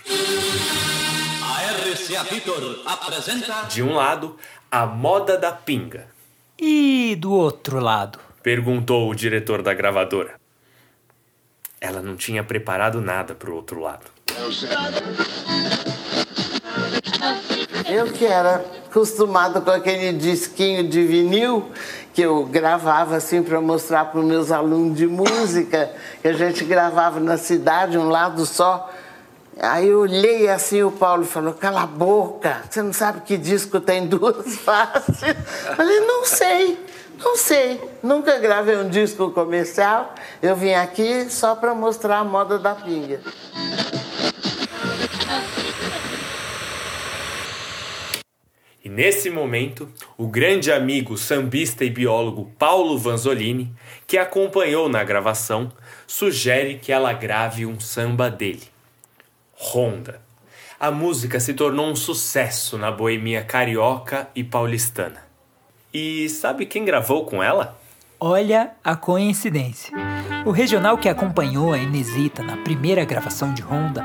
RCA Victor apresenta. De um lado, a moda da pinga. E do outro lado? Perguntou o diretor da gravadora. Ela não tinha preparado nada para o outro lado. Eu que era acostumado com aquele disquinho de vinil que eu gravava assim para mostrar para os meus alunos de música, que a gente gravava na cidade, um lado só. Aí eu olhei assim, o Paulo falou, cala a boca, você não sabe que disco tem duas faces? Falei, não sei, não sei. Nunca gravei um disco comercial, eu vim aqui só para mostrar a moda da pinga. E nesse momento, o grande amigo sambista e biólogo Paulo Vanzolini, que acompanhou na gravação, sugere que ela grave um samba dele. Ronda. A música se tornou um sucesso na boemia carioca e paulistana. E sabe quem gravou com ela? Olha a coincidência. O regional que acompanhou a Inesita na primeira gravação de Honda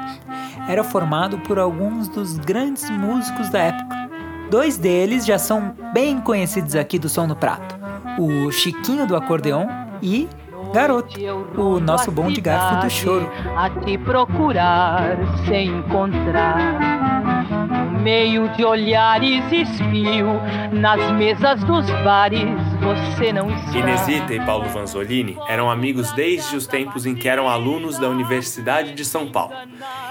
era formado por alguns dos grandes músicos da época. Dois deles já são bem conhecidos aqui do Som no Prato: o Chiquinho do Acordeon e Garoto, o nosso bom de garfo do choro. A te procurar sem encontrar. No meio de olhares espio, nas mesas dos bares, você não está. Inesita e Paulo Vanzolini eram amigos desde os tempos em que eram alunos da Universidade de São Paulo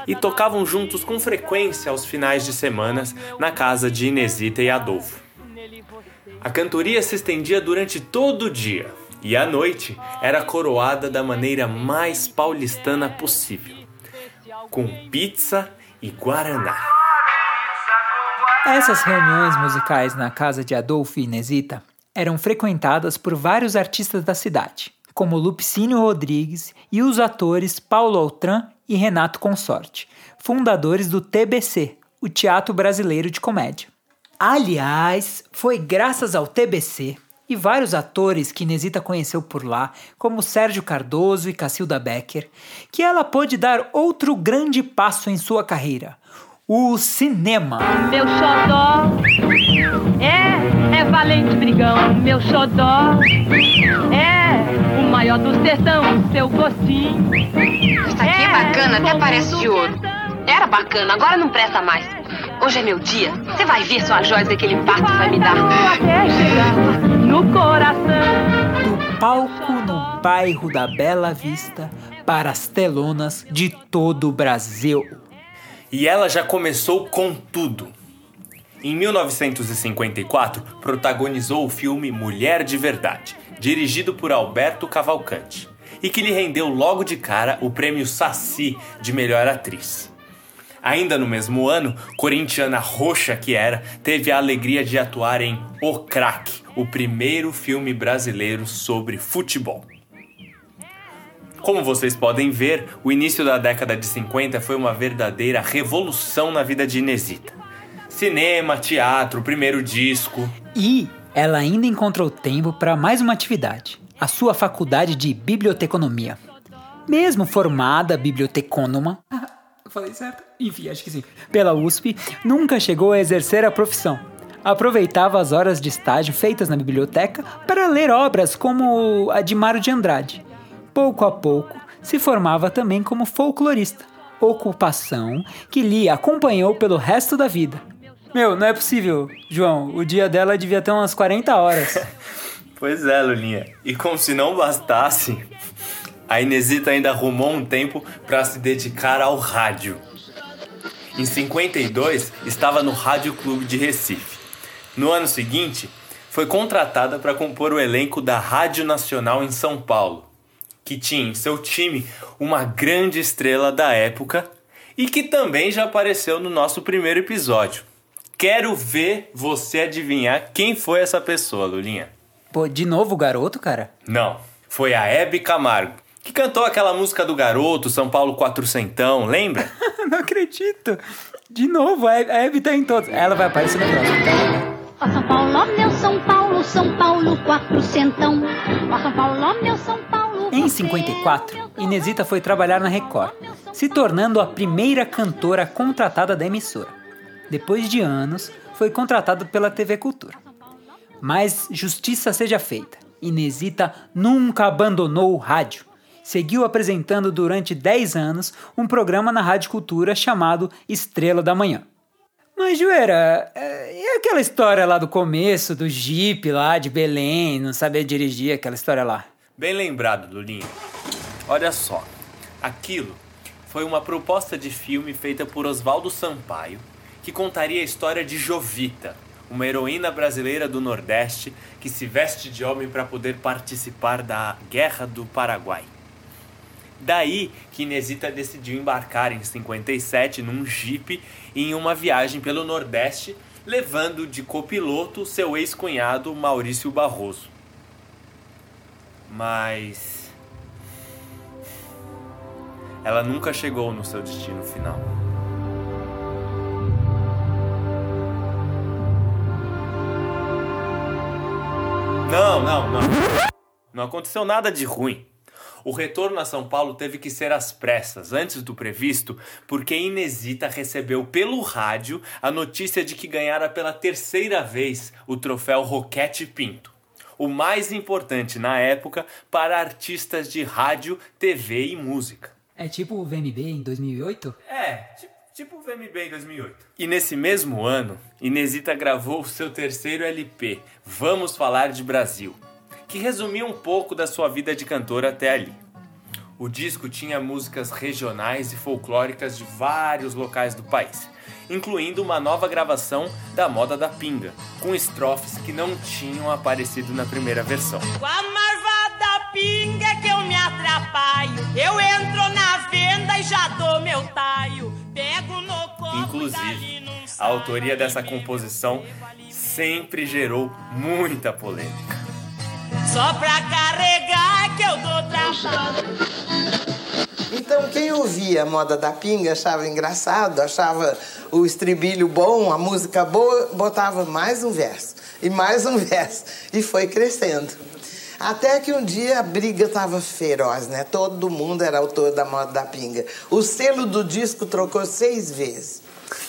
e tocavam juntos com frequência aos finais de semanas na casa de Inesita e Adolfo. A cantoria se estendia durante todo o dia e à noite era coroada da maneira mais paulistana possível, com pizza e guaraná. Essas reuniões musicais na casa de Adolfo e Inesita eram frequentadas por vários artistas da cidade, como Lupicínio Rodrigues e os atores Paulo Altran e Renato Consorte, fundadores do TBC, o Teatro Brasileiro de Comédia. Aliás, foi graças ao TBC e vários atores que Inesita conheceu por lá, como Sérgio Cardoso e Cacilda Becker, que ela pôde dar outro grande passo em sua carreira: o cinema. Meu xodó é, é valente brigão, meu xodó é o maior do sertão, seu gostinho. Isso aqui é bacana, até parece de ouro. Era bacana, agora não presta mais. Hoje é meu dia. Você vai ver sua joia daquele impacto vai me dar. Até chegar no coração. Do palco no bairro da Bela Vista para as telonas de todo o Brasil. E ela já começou com tudo. Em 1954, protagonizou o filme Mulher de Verdade, dirigido por Alberto Cavalcante, e que lhe rendeu logo de cara o prêmio Saci de melhor atriz. Ainda no mesmo ano, corintiana roxa que era, teve a alegria de atuar em O Crack, o primeiro filme brasileiro sobre futebol. Como vocês podem ver, o início da década de 50 foi uma verdadeira revolução na vida de Inesita. Cinema, teatro, primeiro disco. E ela ainda encontrou tempo para mais uma atividade: a sua faculdade de biblioteconomia. Mesmo formada bibliotecônoma, falei certo? Enfim, acho que sim. Pela USP, nunca chegou a exercer a profissão. Aproveitava as horas de estágio feitas na biblioteca para ler obras como a de Mário de Andrade. Pouco a pouco, se formava também como folclorista, ocupação que lhe acompanhou pelo resto da vida. Meu, não é possível, João. O dia dela devia ter umas 40 horas. pois é, Lulinha. E como se não bastasse, a Inesita ainda arrumou um tempo para se dedicar ao rádio. Em 52, estava no Rádio Clube de Recife. No ano seguinte, foi contratada para compor o elenco da Rádio Nacional em São Paulo, que tinha em seu time uma grande estrela da época e que também já apareceu no nosso primeiro episódio. Quero ver você adivinhar quem foi essa pessoa, Lulinha. Pô, de novo o garoto, cara? Não, foi a Hebe Camargo, que cantou aquela música do garoto, São Paulo Quatrocentão, lembra? Não acredito. De novo, a Hebe tá em todos. Ela vai aparecer no próximo, tá? Ó São Paulo, ó meu São Paulo, São Paulo, quatrocentão. Ó São Paulo, ó meu São Paulo. Em 54, Inesita foi trabalhar na Record, se tornando a primeira cantora contratada da emissora. Depois de anos, foi contratada pela TV Cultura. Mas justiça seja feita. Inesita nunca abandonou o rádio. Seguiu apresentando durante 10 anos um programa na Rádio Cultura chamado Estrela da Manhã. Mas, Joeira, é, e aquela história lá do começo, do Jeep lá de Belém, não saber dirigir, aquela história lá? Bem lembrado, Lulinha. Olha só, aquilo foi uma proposta de filme feita por Oswaldo Sampaio, que contaria a história de Jovita, uma heroína brasileira do Nordeste que se veste de homem para poder participar da Guerra do Paraguai. Daí que Inesita decidiu embarcar em 57 num jipe em uma viagem pelo Nordeste, levando de copiloto seu ex-cunhado Maurício Barroso. Mas ela nunca chegou no seu destino final. Não, não, não. Não aconteceu nada de ruim. O retorno a São Paulo teve que ser às pressas, antes do previsto, porque Inesita recebeu pelo rádio a notícia de que ganhara pela terceira vez o troféu Roquete Pinto. O mais importante na época para artistas de rádio, TV e música. É tipo o VMB em 2008? É, tipo, tipo o VMB em 2008. E nesse mesmo ano, Inesita gravou o seu terceiro LP, Vamos Falar de Brasil, que resumia um pouco da sua vida de cantora até ali. O disco tinha músicas regionais e folclóricas de vários locais do país, incluindo uma nova gravação da Moda da Pinga, com estrofes que não tinham aparecido na primeira versão. Com a marvada pinga que eu me atrapalho. Eu entro na venda e já dou meu taio. Pego no copo Inclusive, a autoria dessa composição sempre gerou muita polêmica. Só pra carregar que eu dou trabalho. Então, quem ouvia a moda da pinga achava engraçado, achava o estribilho bom, a música boa, botava mais um verso e mais um verso e foi crescendo. Até que um dia a briga estava feroz, né? Todo mundo era autor da moda da pinga. O selo do disco trocou seis vezes.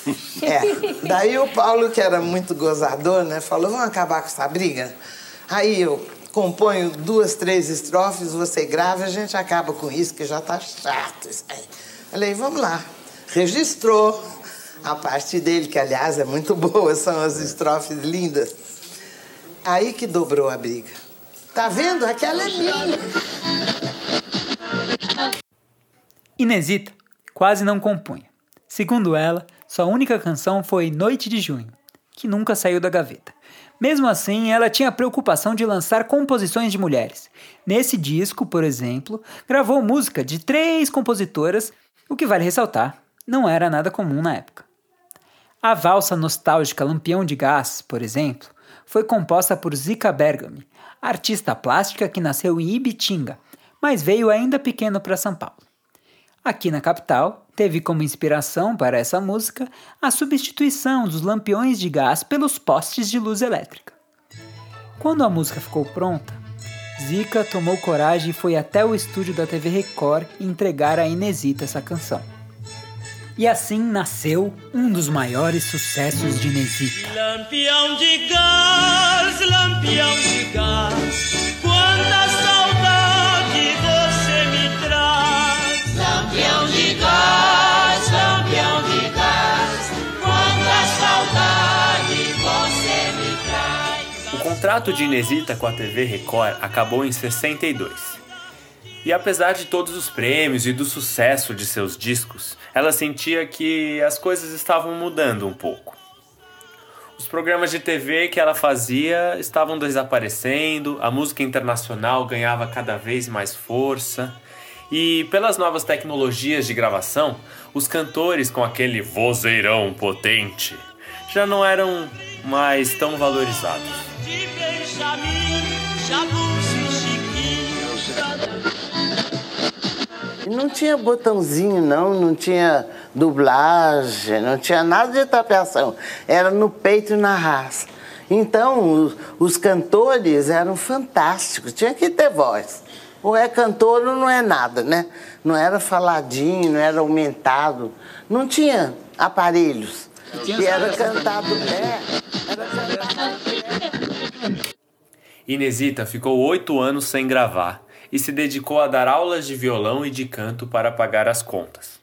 É. Daí o Paulo, que era muito gozador, né, falou: vamos acabar com essa briga? Aí eu componho duas, três estrofes, você grava a gente acaba com isso, que já tá chato isso aí. Falei, vamos lá. Registrou a parte dele, que aliás é muito boa, são as estrofes lindas. Aí que dobrou a briga. Tá vendo? Aquela é minha. Inesita quase não compunha. Segundo ela, sua única canção foi Noite de Junho, que nunca saiu da gaveta. Mesmo assim, ela tinha a preocupação de lançar composições de mulheres. Nesse disco, por exemplo, gravou música de três compositoras, o que vale ressaltar, não era nada comum na época. A valsa nostálgica Lampião de Gás, por exemplo, foi composta por Zika Bergami, artista plástica que nasceu em Ibitinga, mas veio ainda pequeno para São Paulo. Aqui na capital, teve como inspiração para essa música a substituição dos lampiões de gás pelos postes de luz elétrica. Quando a música ficou pronta, Zika tomou coragem e foi até o estúdio da TV Record entregar a Inesita essa canção. E assim nasceu um dos maiores sucessos de Inesita. Lampião de gás, lampião de gás, contrato de Inesita com a TV Record acabou em 62. E apesar de todos os prêmios e do sucesso de seus discos, ela sentia que as coisas estavam mudando um pouco. Os programas de TV que ela fazia estavam desaparecendo, a música internacional ganhava cada vez mais força, e pelas novas tecnologias de gravação, os cantores com aquele vozeirão potente já não eram mais tão valorizados. De Benjamin, Jabus e Chiquinho. Não tinha botãozinho, não, não tinha dublagem, não tinha nada de tapeação. Era no peito e na raça. Então, os, os cantores eram fantásticos, tinha que ter voz. Ou é cantor ou não é nada, né? Não era faladinho, não era aumentado, não tinha aparelhos. E era cantado é, era cantado Inesita ficou oito anos sem gravar e se dedicou a dar aulas de violão e de canto para pagar as contas.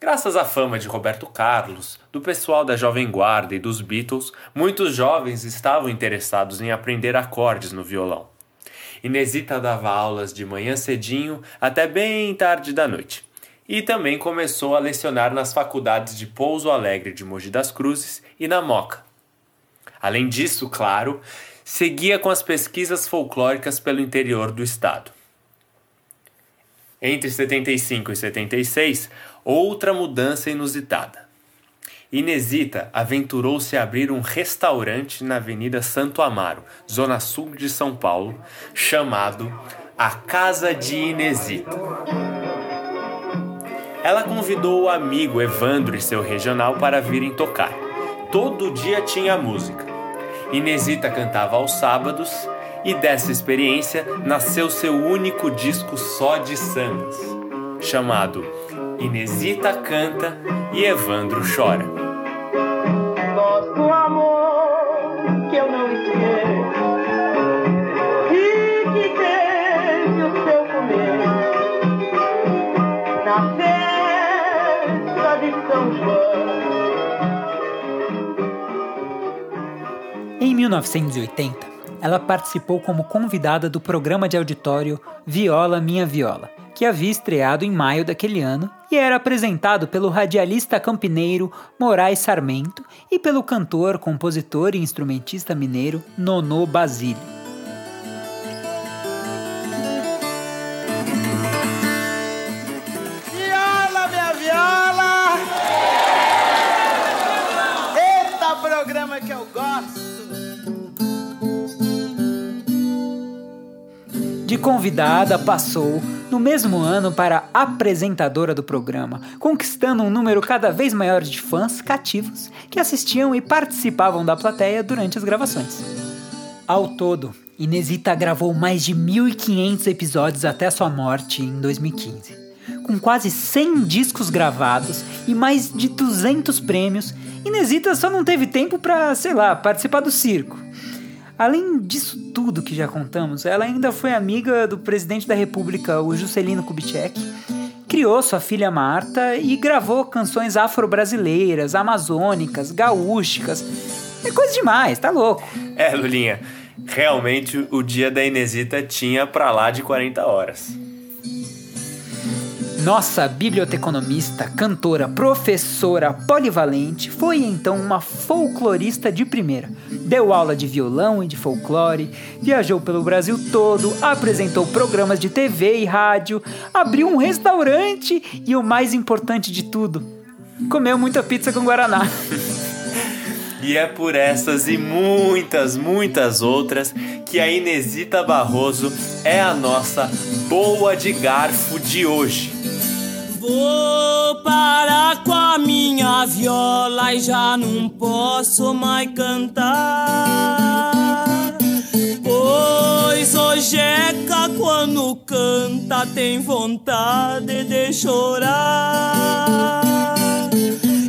Graças à fama de Roberto Carlos, do pessoal da Jovem Guarda e dos Beatles, muitos jovens estavam interessados em aprender acordes no violão. Inesita dava aulas de manhã cedinho até bem tarde da noite. E também começou a lecionar nas faculdades de Pouso Alegre de Mogi das Cruzes e na Moca. Além disso, claro, seguia com as pesquisas folclóricas pelo interior do estado. Entre 75 e 76, outra mudança inusitada. Inesita aventurou-se a abrir um restaurante na Avenida Santo Amaro, zona sul de São Paulo, chamado A Casa de Inesita. Ela convidou o amigo Evandro e seu regional para virem tocar. Todo dia tinha música. Inesita cantava aos sábados e dessa experiência nasceu seu único disco só de sambas, chamado Inesita Canta e Evandro Chora. Em 1980, ela participou como convidada do programa de auditório Viola Minha Viola, que havia estreado em maio daquele ano e era apresentado pelo radialista campineiro Moraes Sarmento e pelo cantor, compositor e instrumentista mineiro Nonô Basílio. De convidada, passou, no mesmo ano, para apresentadora do programa, conquistando um número cada vez maior de fãs cativos que assistiam e participavam da plateia durante as gravações. Ao todo, Inesita gravou mais de 1.500 episódios até sua morte em 2015. Com quase 100 discos gravados e mais de 200 prêmios, Inesita só não teve tempo para, sei lá, participar do circo. Além disso tudo que já contamos, ela ainda foi amiga do presidente da República, o Juscelino Kubitschek, criou sua filha Marta e gravou canções afro-brasileiras, amazônicas, gaúchicas. É coisa demais, tá louco. É, Lulinha, realmente o dia da Inesita tinha pra lá de 40 horas. Nossa biblioteconomista, cantora, professora polivalente foi então uma folclorista de primeira. Deu aula de violão e de folclore, viajou pelo Brasil todo, apresentou programas de TV e rádio, abriu um restaurante e o mais importante de tudo, comeu muita pizza com guaraná. E é por essas e muitas, muitas outras que a Inesita Barroso é a nossa boa de garfo de hoje. Vou parar com a minha viola e já não posso mais cantar. Pois o Jeca quando canta tem vontade de chorar.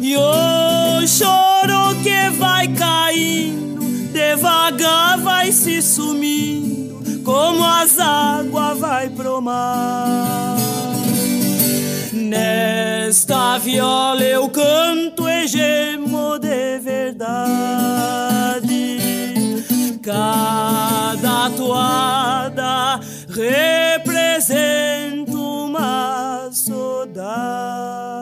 E o choro que vai caindo, devagar vai se sumindo, como as águas vai pro mar. Nesta viola eu canto e gemo de verdade. Cada toada representa uma saudade.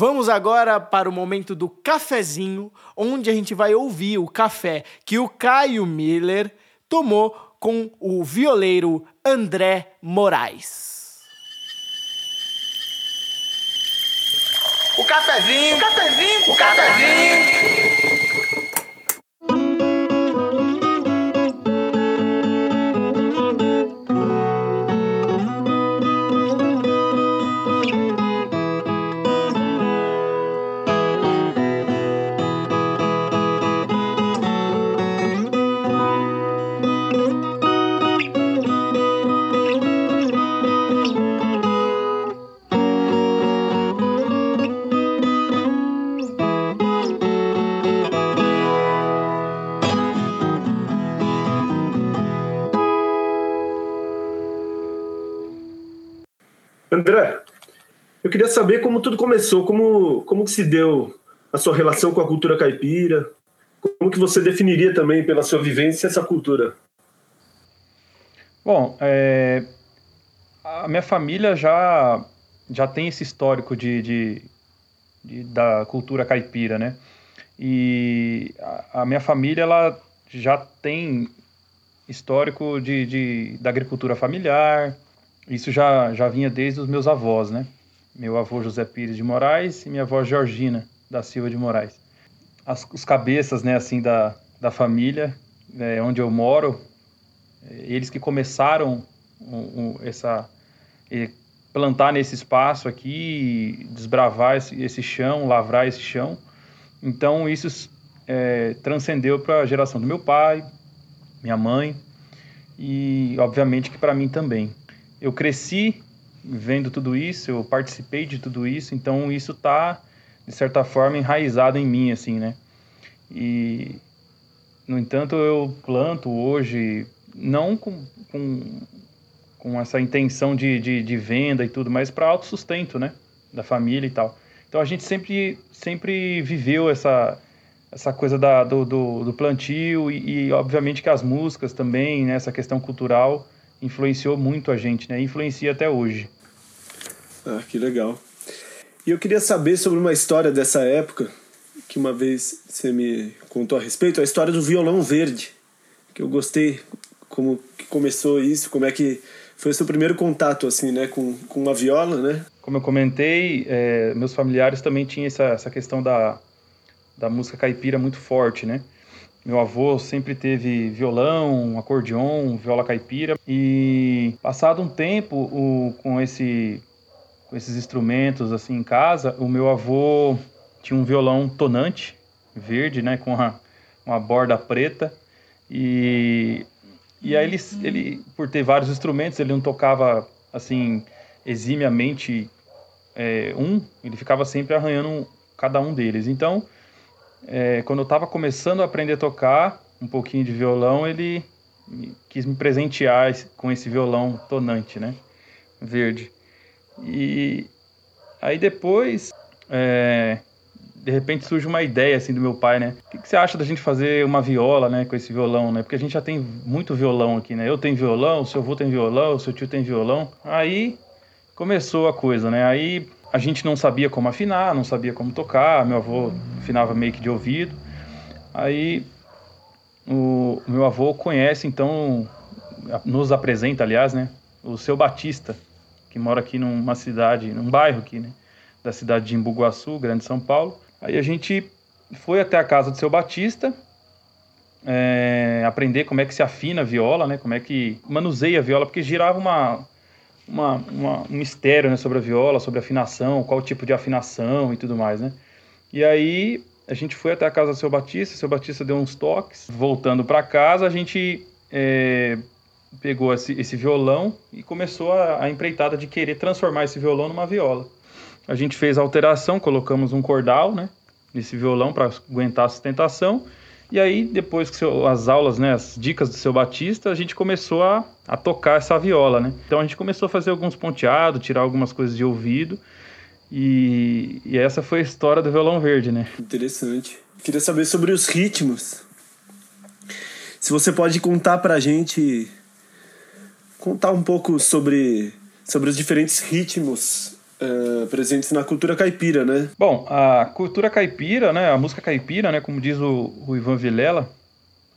Vamos agora para o momento do cafezinho, onde a gente vai ouvir o café que o Caio Miller tomou com o violeiro André Moraes. O cafezinho, o cafezinho, o cafezinho. André, eu queria saber como tudo começou, como, como que se deu a sua relação com a cultura caipira, como que você definiria também pela sua vivência essa cultura? Bom, é, a minha família já, já tem esse histórico de, de, de da cultura caipira, né? E a, a, minha família ela já tem histórico de, de, da agricultura familiar. Isso já, já vinha desde os meus avós, né? Meu avô José Pires de Moraes e minha avó Georgina da Silva de Moraes. As, os cabeças, né, assim, da, da família, é, onde eu moro, eles que começaram um, um, essa plantar nesse espaço aqui, desbravar esse, esse, chão, lavrar esse chão. Então isso é, transcendeu para a geração do meu pai, minha mãe e obviamente que para mim também. Eu cresci vendo tudo isso, eu participei de tudo isso, então isso está de certa forma enraizado em mim assim, né? E no entanto eu planto hoje não com, com, com essa intenção de, de, de, venda e tudo, mas para autossustento, né? Da família e tal. Então a gente sempre, sempre viveu essa, essa coisa da, do, do, do plantio e, e, obviamente que as músicas também, né? essa questão cultural influenciou muito a gente, né? Influencia até hoje. Ah, que legal. E eu queria saber sobre uma história dessa época que uma vez você me contou a respeito, a história do violão verde, que eu gostei como que começou isso, como é que foi o seu primeiro contato assim, né, com, com uma viola, né? Como eu comentei, é, meus familiares também tinham essa, essa questão da, da música caipira muito forte, né? Meu avô sempre teve violão, acordeon, viola caipira e passado um tempo o, com esse com esses instrumentos assim em casa, o meu avô tinha um violão tonante verde, né, com uma, uma borda preta e e aí ele, ele, por ter vários instrumentos, ele não tocava assim eximiamente é, um, ele ficava sempre arranhando cada um deles. Então, é, quando eu estava começando a aprender a tocar um pouquinho de violão, ele quis me presentear com esse violão tonante, né, verde. E aí depois é, de repente surge uma ideia assim do meu pai, né? O que, que, você acha da gente fazer uma viola, né, com esse violão, né? Porque a gente já tem muito violão aqui, né? Eu tenho violão, seu avô tem violão, seu tio tem violão. Aí começou a coisa, né? Aí a gente não sabia como afinar, não sabia como tocar, meu avô afinava meio que de ouvido. Aí o meu avô conhece, então, nos apresenta, aliás, né? O seu Batista, que mora aqui numa cidade, num bairro aqui, né? Da cidade de Embu-Guaçu, Grande São Paulo. Aí a gente foi até a casa do seu Batista, é, aprender como é que se afina a viola, né? Como é que manuseia a viola, porque girava uma, uma, uma, um mistério né, sobre a viola, sobre a afinação, qual tipo de afinação e tudo mais, né? E aí a gente foi até a casa do seu Batista, o seu Batista deu uns toques. Voltando para casa, a gente é, pegou esse, esse, violão e começou a, a empreitada de querer transformar esse violão numa viola. A gente fez a alteração, colocamos um cordal, né, nesse violão para aguentar a sustentação. E aí, depois que seu, as aulas, né, as dicas do seu Batista, a gente começou a, a tocar essa viola, né? Então a gente começou a fazer alguns ponteados, tirar algumas coisas de ouvido. E, e essa foi a história do violão verde, né? Interessante. Queria saber sobre os ritmos. Se você pode contar pra gente contar um pouco sobre sobre os diferentes ritmos uh, presentes na cultura caipira, né? Bom, a cultura caipira, né, a música caipira, né, como diz o, o Ivan Vilela,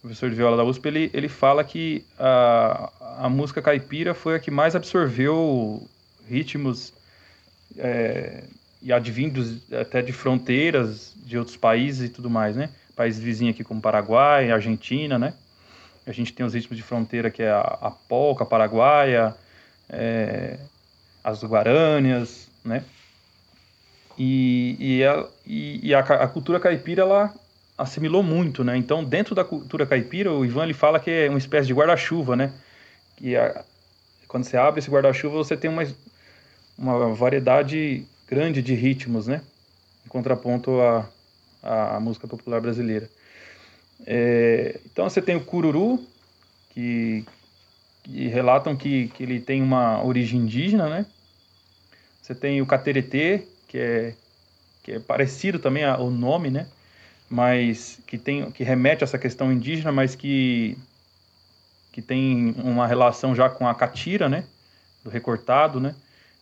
professor de viola da USP, ele, ele fala que a, a música caipira foi a que mais absorveu ritmos é, e advindos até de fronteiras de outros países e tudo mais, né? Países vizinhos aqui como Paraguai, Argentina, né? A gente tem os ritmos de fronteira que é a, a polca paraguaia, é, as guarânias, né? E, e, a, e, a, a, cultura caipira ela assimilou muito, né? Então, dentro da cultura caipira, o Ivan ele fala que é uma espécie de guarda-chuva, né? Que a, quando você abre esse guarda-chuva, você tem uma, uma variedade grande de ritmos, né? Em contraponto à, à música popular brasileira. É, então, você tem o cururu, que, que relatam que, que ele tem uma origem indígena, né? Você tem o cateretê, que é, que é parecido também ao nome, né? Mas que, tem, que remete a essa questão indígena, mas que, que tem uma relação já com a catira, né? Do recortado, né?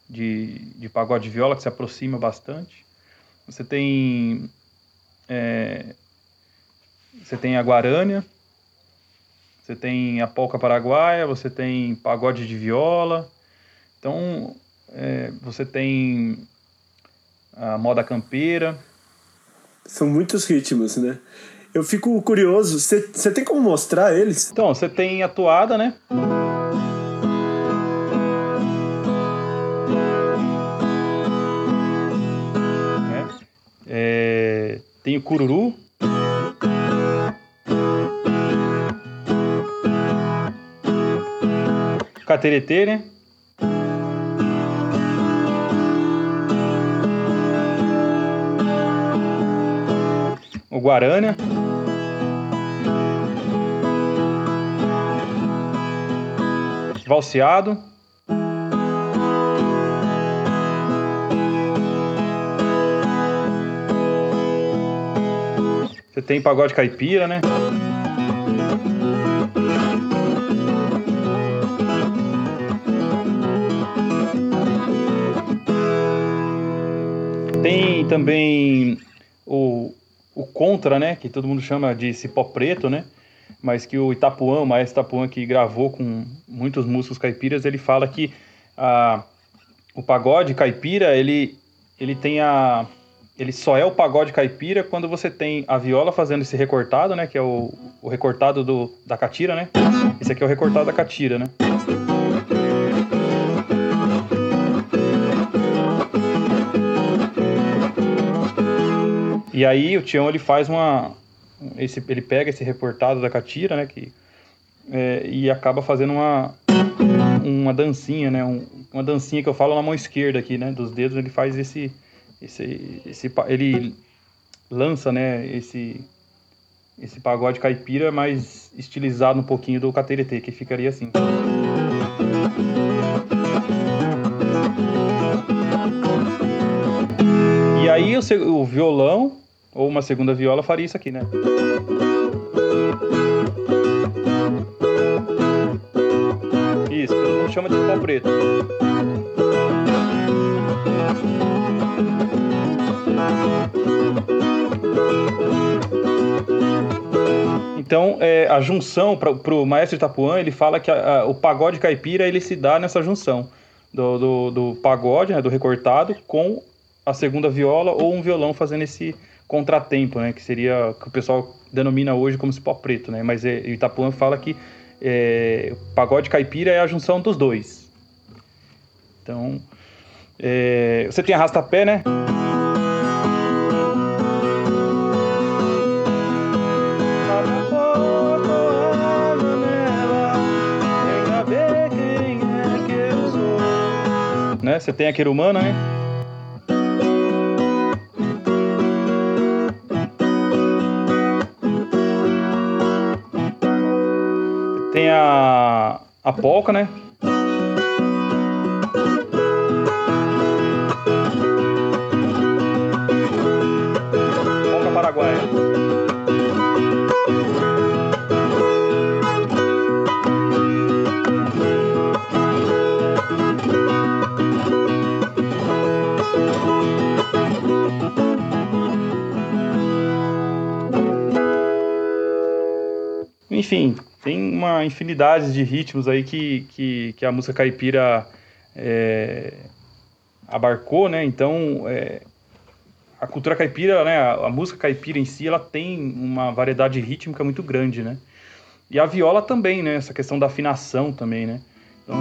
De, de pagode viola, que se aproxima bastante. Você tem... É, você tem a guarânia, você tem a polca paraguaia, você tem pagode de viola. Então, é, você tem a moda campeira. São muitos ritmos, né? Eu fico curioso, você tem como mostrar eles? Então, você tem a toada, né? É, tem o cururu. Cateretê, né? Guarânia. Valseado. Você tem pagode caipira, né? Tem também contra, né? Que todo mundo chama de cipó preto, né? Mas que o Itapuã, o maestro Itapuã, que gravou com muitos músicos caipiras, ele fala que a, o pagode caipira, ele, ele tem a... Ele só é o pagode caipira quando você tem a viola fazendo esse recortado, né? Que é o, o recortado do, da catira, né? Esse aqui é o recortado da catira, né? E aí o Tião ele faz uma. Esse, ele pega esse reportado da catira, né? Que, é, e acaba fazendo uma, uma dancinha, né? Um, uma dancinha que eu falo na mão esquerda aqui, né? Dos dedos, ele faz esse. esse, esse ele lança, né? Esse, esse pagode caipira, mais estilizado um pouquinho do cateretê, que ficaria assim. E aí o, o violão ou uma segunda viola faria isso aqui, né? Isso, todo mundo chama de pau preto. Então, é, a junção para o maestro Itapuã, ele fala que a, a, o pagode caipira ele se dá nessa junção do, do, do pagode, né, do recortado, com a segunda viola ou um violão fazendo esse, contratempo, né? Que seria que o pessoal denomina hoje como cipó preto, né? Mas é, Itapuã fala que é, pagode caipira é a junção dos dois. Então, é, você tem arrasta-pé, né? Né? Você tem a querumana, né? A, polca, né? Infinidade de ritmos aí que, que, que a música caipira é, abarcou, né? Então, é, a cultura caipira, né? A, a, música caipira em si, ela tem uma variedade rítmica muito grande, né? E a viola também, né? Essa questão da afinação também, né? Então,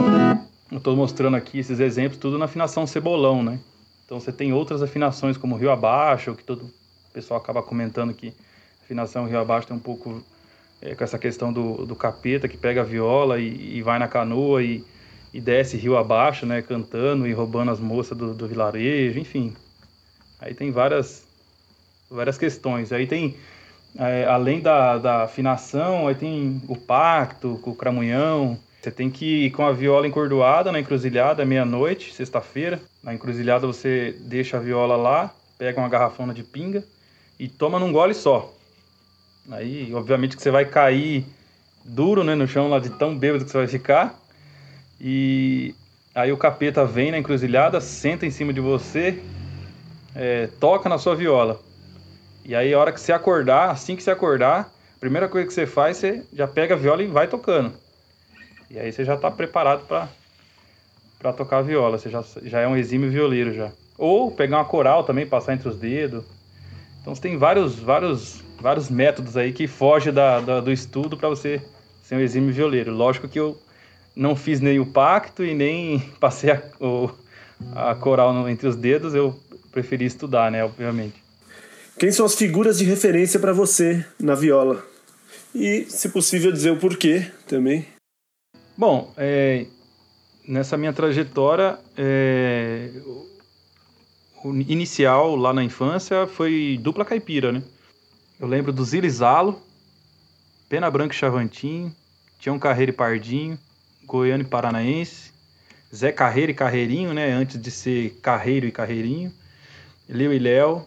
eu estou mostrando aqui esses exemplos, tudo na afinação cebolão, né? Então, você tem outras afinações, como Rio Abaixo, que todo o pessoal acaba comentando que afinação Rio Abaixo tem um pouco é, com essa questão do, do capeta que pega a viola e, e vai na canoa e, e, desce rio abaixo, né, cantando e roubando as moças do, do vilarejo, enfim. Aí tem várias, várias questões. Aí tem, é, além da, da afinação, aí tem o pacto com o cramunhão, Você tem que ir com a viola encordoada na encruzilhada, meia-noite, sexta-feira. Na encruzilhada você deixa a viola lá, pega uma garrafona de pinga e toma num gole só. Aí, obviamente, que você vai cair duro né, no chão lá de tão bêbado que você vai ficar. E aí o capeta vem na encruzilhada, senta em cima de você, é, toca na sua viola. E aí, a hora que você acordar, assim que você acordar, a primeira coisa que você faz, você já pega a viola e vai tocando. E aí você já está preparado para tocar a viola, você já, já é um exímio violeiro já. Ou pegar uma coral também, passar entre os dedos. Então você tem vários, vários, vários métodos aí que fogem da, da do estudo para você ser um exímio violeiro. Lógico que eu não fiz nem o pacto e nem passei a, o, a coral entre os dedos, eu preferi estudar, né, obviamente. Quem são as figuras de referência para você na viola? E, se possível, dizer o porquê também. Bom, é, nessa minha trajetória, é, o inicial lá na infância foi dupla caipira, né? Eu lembro do Zilizalo, Pena Branca e Chavantinho, Tião Carreiro e Pardinho, Goiano e Paranaense, Zé Carreiro e Carreirinho, né? Antes de ser Carreiro e Carreirinho, Leo e Léo,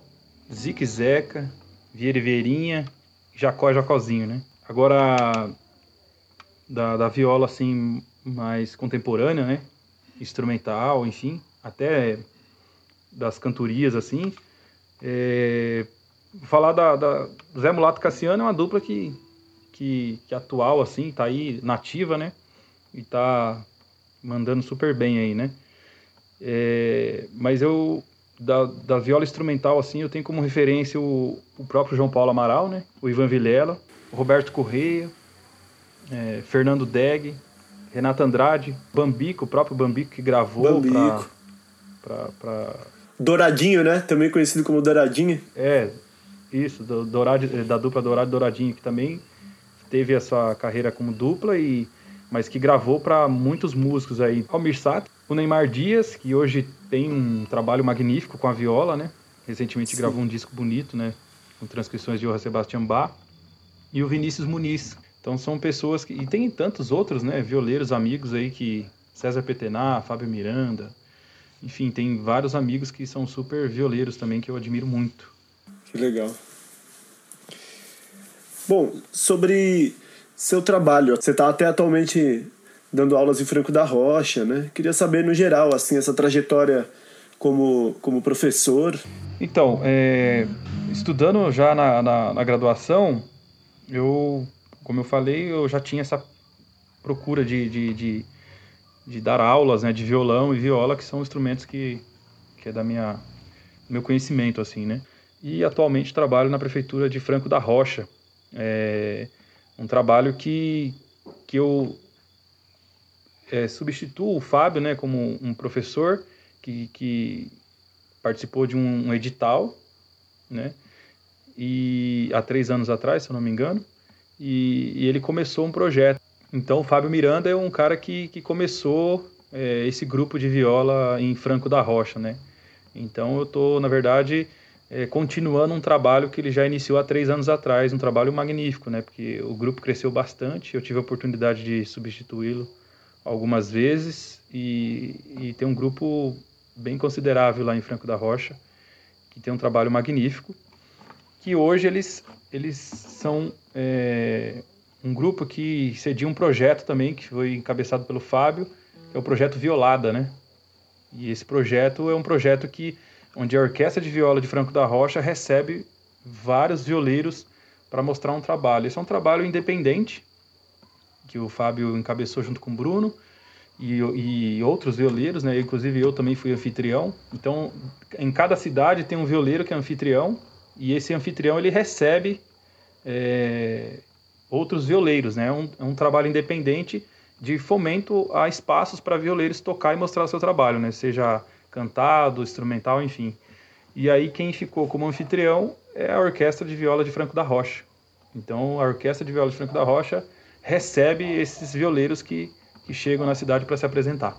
Zique Zeca, Vieira e Veirinha, Jacó e Jacozinho, né? Agora, da, da viola assim mais contemporânea, né? Instrumental, enfim, até das cantorias assim. É, falar da, da Zé Mulato Cassiano é uma dupla que, que, que atual assim, tá aí nativa, né? E tá mandando super bem aí, né? É, mas eu da, da viola instrumental assim, eu tenho como referência o, o próprio João Paulo Amaral, né? O Ivan Vilela, o Roberto Correia, é, Fernando Deg, Renato Andrade, Bambico, o próprio Bambico que gravou Bambico. Pra, pra, Douradinho, né? Também conhecido como Douradinho. É, isso, do, Dourado, da dupla Dourado Douradinho, que também teve a sua carreira como dupla, e mas que gravou para muitos músicos aí. Almir Sato, o Neymar Dias, que hoje tem um trabalho magnífico com a viola, né? Recentemente Sim. gravou um disco bonito, né? Com transcrições de Johann Sebastian Bach. E o Vinícius Muniz, então são pessoas que. E tem tantos outros, né? Violeiros amigos aí que. César Petená, Fábio Miranda. Enfim, tem vários amigos que são super violeiros também que eu admiro muito. Que legal. Bom, sobre seu trabalho, você está até atualmente dando aulas em Franco da Rocha, né? Queria saber no geral, assim, essa trajetória como, como professor. Então, é, estudando já na, na, na graduação, eu como eu falei, eu já tinha essa procura de, de, de, de, dar aulas né, de violão e viola, que são instrumentos que, que é da minha meu conhecimento, assim, né? E atualmente trabalho na prefeitura de Franco da Rocha. É um trabalho que, que eu é, substituo o Fábio, né, como um professor que, que participou de um, um edital, né? E há três anos atrás, se eu não me engano, e, e, ele começou um projeto. Então, o Fábio Miranda é um cara que, que começou é, esse grupo de viola em Franco da Rocha, né? Então, eu estou, na verdade, é, continuando um trabalho que ele já iniciou há três anos atrás, um trabalho magnífico, né? Porque o grupo cresceu bastante, eu tive a oportunidade de substituí-lo algumas vezes e, e tem um grupo bem considerável lá em Franco da Rocha, que tem um trabalho magnífico, que hoje eles, eles são é, um grupo que cedia um projeto também, que foi encabeçado pelo Fábio, que é o projeto Violada, né? E esse projeto é um projeto que onde a Orquestra de Viola de Franco da Rocha recebe vários violeiros para mostrar um trabalho. Esse é um trabalho independente, que o Fábio encabeçou junto com o Bruno e, e outros violeiros, né? Inclusive eu também fui anfitrião. Então, em cada cidade tem um violeiro que é anfitrião e esse anfitrião ele recebe é, outros violeiros, né? É um, é um trabalho independente de fomento a espaços para violeiros tocar e mostrar o seu trabalho, né? Seja cantado, instrumental, enfim. E aí quem ficou como anfitrião é a Orquestra de Viola de Franco da Rocha. Então a Orquestra de Viola de Franco da Rocha recebe esses violeiros que, que chegam na cidade para se apresentar.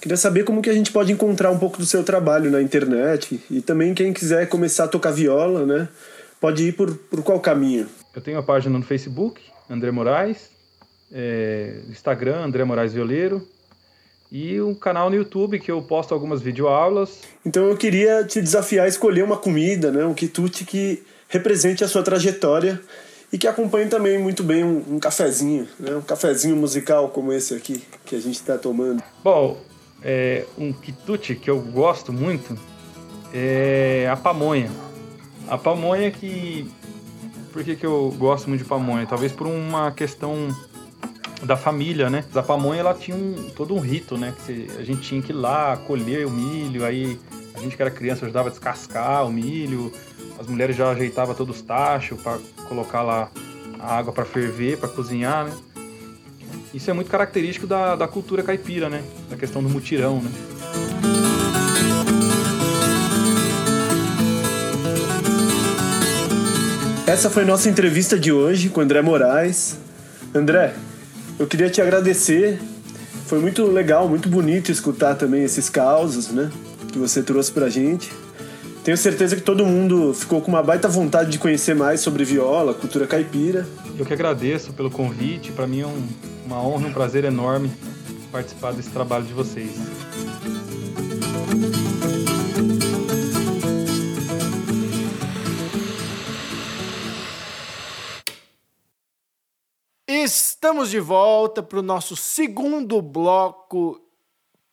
Queria saber como que a gente pode encontrar um pouco do seu trabalho na internet e também quem quiser começar a tocar viola, né? Pode ir por, por qual caminho? Eu tenho a página no Facebook, André Moraes, é, Instagram, André Moraes Violeiro, e um canal no YouTube que eu posto algumas videoaulas. Então eu queria te desafiar a escolher uma comida, né, um quitute que represente a sua trajetória e que acompanhe também muito bem um, um cafezinho, né, um cafezinho musical como esse aqui que a gente está tomando. Bom, é, um quitute que eu gosto muito é a pamonha. A pamonha que... Por que, que eu gosto muito de pamonha? Talvez por uma questão da família, né? A pamonha ela tinha um, todo um rito, né? Que a gente tinha que ir lá colher o milho, aí a gente que era criança ajudava a descascar o milho, as mulheres já ajeitavam todos os tachos para colocar lá a água para ferver, para cozinhar, né? Isso é muito característico da, da cultura caipira, né? Da questão do mutirão, né? Essa foi nossa entrevista de hoje com André Moraes. André, eu queria te agradecer. Foi muito legal, muito bonito escutar também esses causos, né? Que você trouxe pra gente. Tenho certeza que todo mundo ficou com uma baita vontade de conhecer mais sobre viola, cultura caipira. Eu que agradeço pelo convite. Para mim é um, uma honra, um prazer enorme participar desse trabalho de vocês. Estamos de volta para o nosso segundo bloco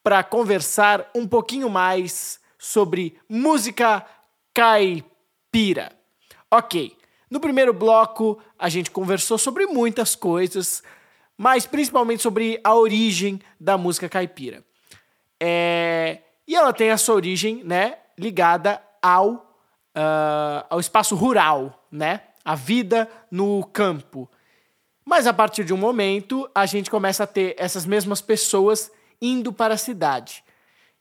para conversar um pouquinho mais sobre música caipira. Ok, no primeiro bloco a gente conversou sobre muitas coisas, mas principalmente sobre a origem da música caipira. É... E ela tem essa origem né, ligada ao, uh, ao espaço rural, né? a vida no campo. Mas a partir de um momento, a gente começa a ter essas mesmas pessoas indo para a cidade.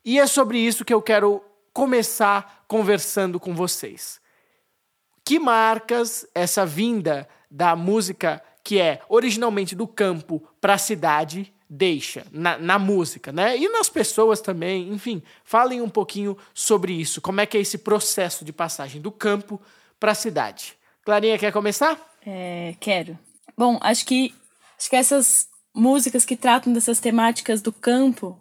E é sobre isso que eu quero começar conversando com vocês. Que marcas essa vinda da música que é originalmente do campo para a cidade deixa na, na, música, né? E nas pessoas também, enfim, falem um pouquinho sobre isso. Como é que é esse processo de passagem do campo para a cidade? Clarinha, quer começar? É, quero. Bom, acho que acho que essas músicas que tratam dessas temáticas do campo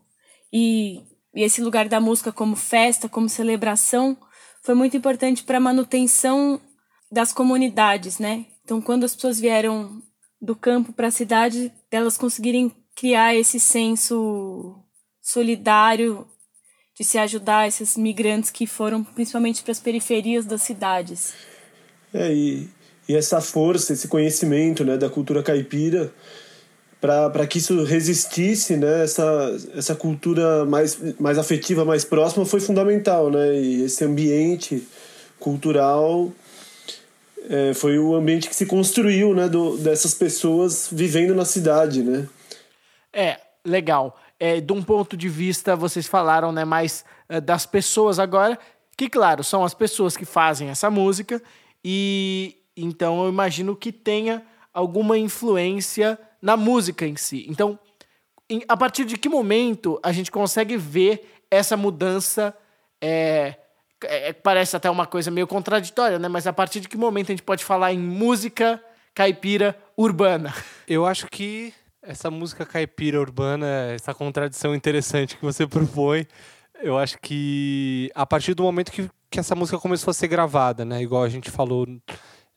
e, e esse lugar da música como festa, como celebração, foi muito importante para a manutenção das comunidades, né? Então, quando as pessoas vieram do campo para a cidade, elas conseguirem criar esse senso solidário de se ajudar esses migrantes que foram principalmente para as periferias das cidades. É, e e essa força, esse conhecimento né, da cultura caipira para que isso resistisse, né, essa, essa cultura mais, mais afetiva, mais próxima foi fundamental, né, e esse ambiente cultural é, foi o ambiente que se construiu, né, do, dessas pessoas vivendo na cidade, né. É, legal. É, de um ponto de vista, vocês falaram, né, mais é, das pessoas agora, que claro, são as pessoas que fazem essa música e, então eu imagino que tenha alguma influência na música em si. Então, em, a partir de que momento a gente consegue ver essa mudança? É, é, parece até uma coisa meio contraditória, né? Mas a partir de que momento a gente pode falar em música caipira urbana? Eu acho que essa música caipira urbana, essa contradição interessante que você propõe, eu acho que a partir do momento que, que essa música começou a ser gravada, né? Igual a gente falou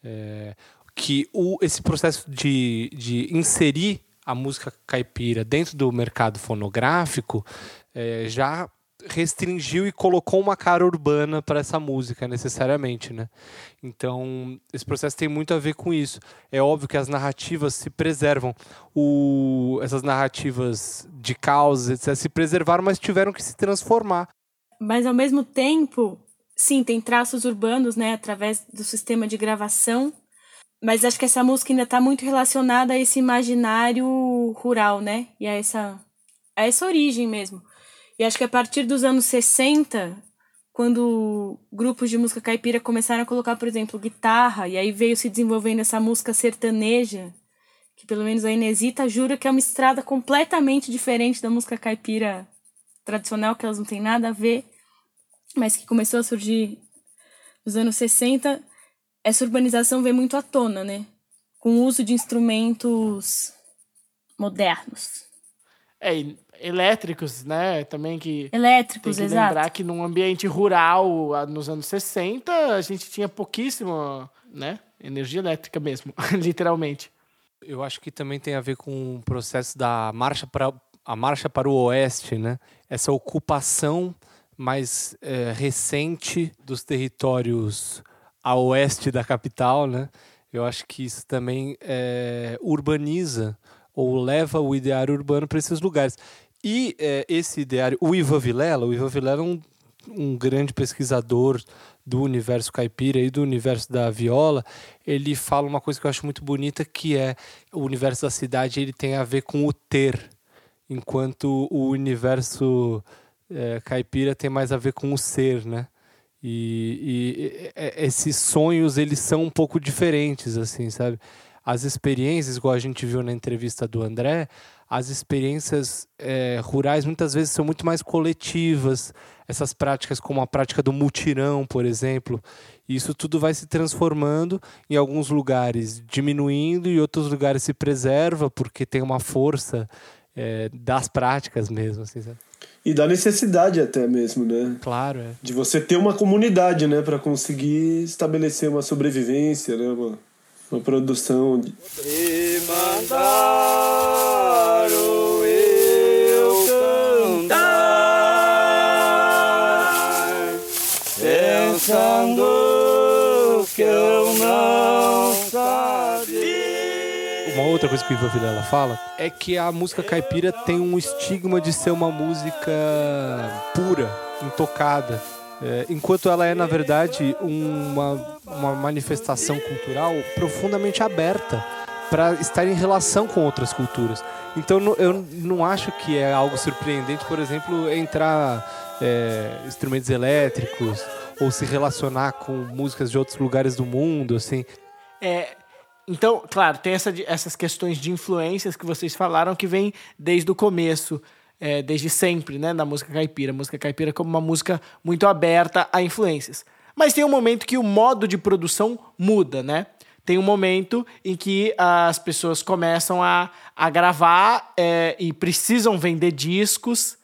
é, que o, esse processo de, de inserir a música caipira dentro do mercado fonográfico é, já restringiu e colocou uma cara urbana para essa música necessariamente, né? Então esse processo tem muito a ver com isso. É óbvio que as narrativas se preservam, o, essas narrativas de causas etc, se preservaram, mas tiveram que se transformar. Mas ao mesmo tempo sim, tem traços urbanos, né, através do sistema de gravação, mas acho que essa música ainda está muito relacionada a esse imaginário rural, né, e a essa, a essa origem mesmo. E acho que a partir dos anos 60, quando grupos de música caipira começaram a colocar, por exemplo, guitarra, e aí veio se desenvolvendo essa música sertaneja, que pelo menos a Inesita jura que é uma estrada completamente diferente da música caipira tradicional, que elas não têm nada a ver mas que começou a surgir nos anos 60, essa urbanização vem muito à tona, né? Com o uso de instrumentos modernos. É, elétricos, né? Também que. Elétricos, tem que exato. lembrar que num ambiente rural, nos anos 60, a gente tinha pouquíssimo, né? Energia elétrica mesmo, literalmente. Eu acho que também tem a ver com o processo da marcha para a marcha para o oeste, né? Essa ocupação mais eh, recente dos territórios a oeste da capital, né? Eu acho que isso também eh, urbaniza ou leva o ideário urbano para esses lugares. E eh, esse ideário, o Ivan Vilela, o Ivan Vilela é um, um grande pesquisador do universo caipira e do universo da viola, ele fala uma coisa que eu acho muito bonita, que é o universo da cidade ele tem a ver com o ter, enquanto o universo eh, caipira tem mais a ver com o ser, né? E, e, e, esses sonhos eles são um pouco diferentes, assim, sabe? As experiências, igual a gente viu na entrevista do André, as experiências eh, rurais muitas vezes são muito mais coletivas. Essas práticas, como a prática do mutirão, por exemplo, isso tudo vai se transformando em alguns lugares diminuindo e outros lugares se preserva porque tem uma força eh, das práticas mesmo, assim, sabe? E da necessidade até mesmo, né? Claro, é. De você ter uma comunidade, né? para conseguir estabelecer uma sobrevivência, né? Uma, uma produção. De... E mandaram eu cantar, pensando que eu outra coisa que o Ivan Vilela fala é que a música caipira tem um estigma de ser uma música pura, intocada. É, enquanto ela é, na verdade, uma, uma manifestação cultural profundamente aberta para estar em relação com outras culturas. Então eu não acho que é algo surpreendente, por exemplo, entrar é, instrumentos elétricos ou se relacionar com músicas de outros lugares do mundo, assim. É, então, claro, tem essa essas questões de influências que vocês falaram que vem desde o começo, é, desde sempre, né, da música caipira. A música caipira como uma música muito aberta a influências. Mas tem um momento que o modo de produção muda, né? Tem um momento em que as pessoas começam a, a gravar é, e precisam vender discos.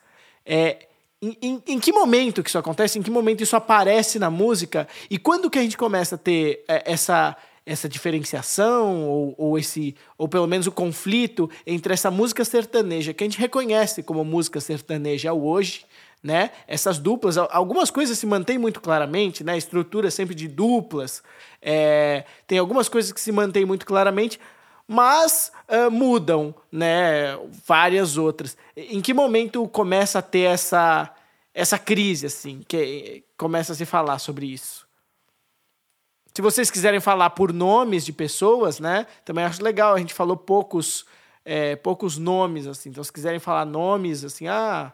É, em, em- em que momento que isso acontece? Em que momento isso aparece na música? E quando que a gente começa a ter é, essa, essa diferenciação ou, ou esse ou pelo menos o conflito entre essa música sertaneja que a gente reconhece como música sertaneja hoje, né? Essas duplas, al- algumas coisas se mantêm muito claramente, né? A estrutura sempre de duplas, é, tem algumas coisas que se mantêm muito claramente, mas ah, mudam, né? Várias outras. Em que momento começa a ter essa essa crise assim, que começa a se falar sobre isso? Se vocês quiserem falar por nomes de pessoas, né? Também acho legal. A gente falou poucos, é, poucos nomes, assim. Então, se quiserem falar nomes, assim, ah,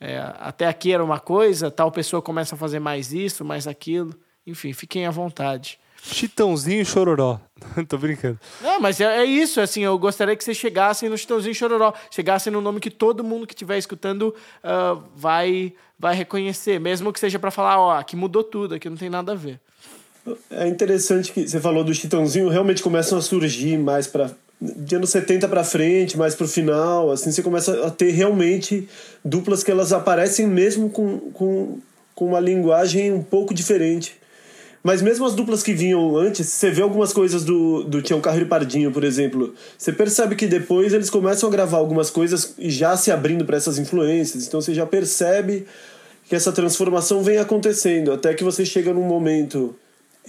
é, até aqui era uma coisa, tal pessoa começa a fazer mais isso, mais aquilo. Enfim, fiquem à vontade. Chitãozinho e Chororó. Tô brincando. Não, mas é, é isso, assim, eu gostaria que vocês chegassem no Chitãozinho e Chororó, chegassem no nome que todo mundo que estiver escutando ah, vai, vai reconhecer, mesmo que seja para falar, ó, aqui mudou tudo, aqui não tem nada a ver. É interessante que você falou do Chitãozinho, realmente começam a surgir mais para de anos 70 para frente, mais pro final, assim você começa a ter realmente duplas que elas aparecem mesmo com, com, com uma linguagem um pouco diferente. Mas mesmo as duplas que vinham antes, você vê algumas coisas do, do Tião Carreiro e Pardinho, por exemplo. Você percebe que depois eles começam a gravar algumas coisas e já se abrindo para essas influências. Então você já percebe que essa transformação vem acontecendo, até que você chega num momento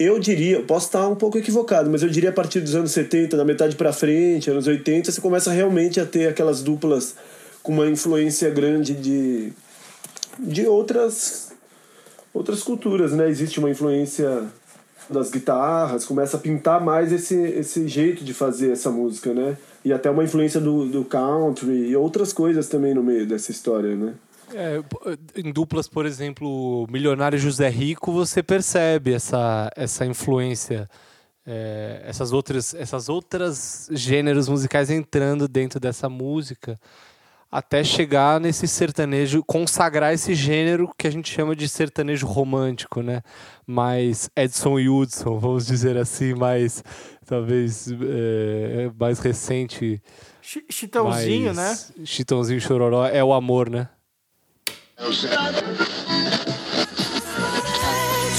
eu diria, posso estar um pouco equivocado, mas eu diria a partir dos anos 70, da metade para frente, anos 80, você começa realmente a ter aquelas duplas com uma influência grande de, de outras, outras culturas, né? Existe uma influência das guitarras, começa a pintar mais esse, esse jeito de fazer essa música, né? E até uma influência do, do country e outras coisas também no meio dessa história, né? É, em duplas, por exemplo, Milionário e José Rico, você percebe essa, essa influência, é, essas outras essas outras gêneros musicais entrando dentro dessa música, até chegar nesse sertanejo, consagrar esse gênero que a gente chama de sertanejo romântico, né? Mais Edson e Hudson, vamos dizer assim, mais talvez é, mais recente. Chitãozinho, Mas Chitãozinho Chororó é o amor, né? De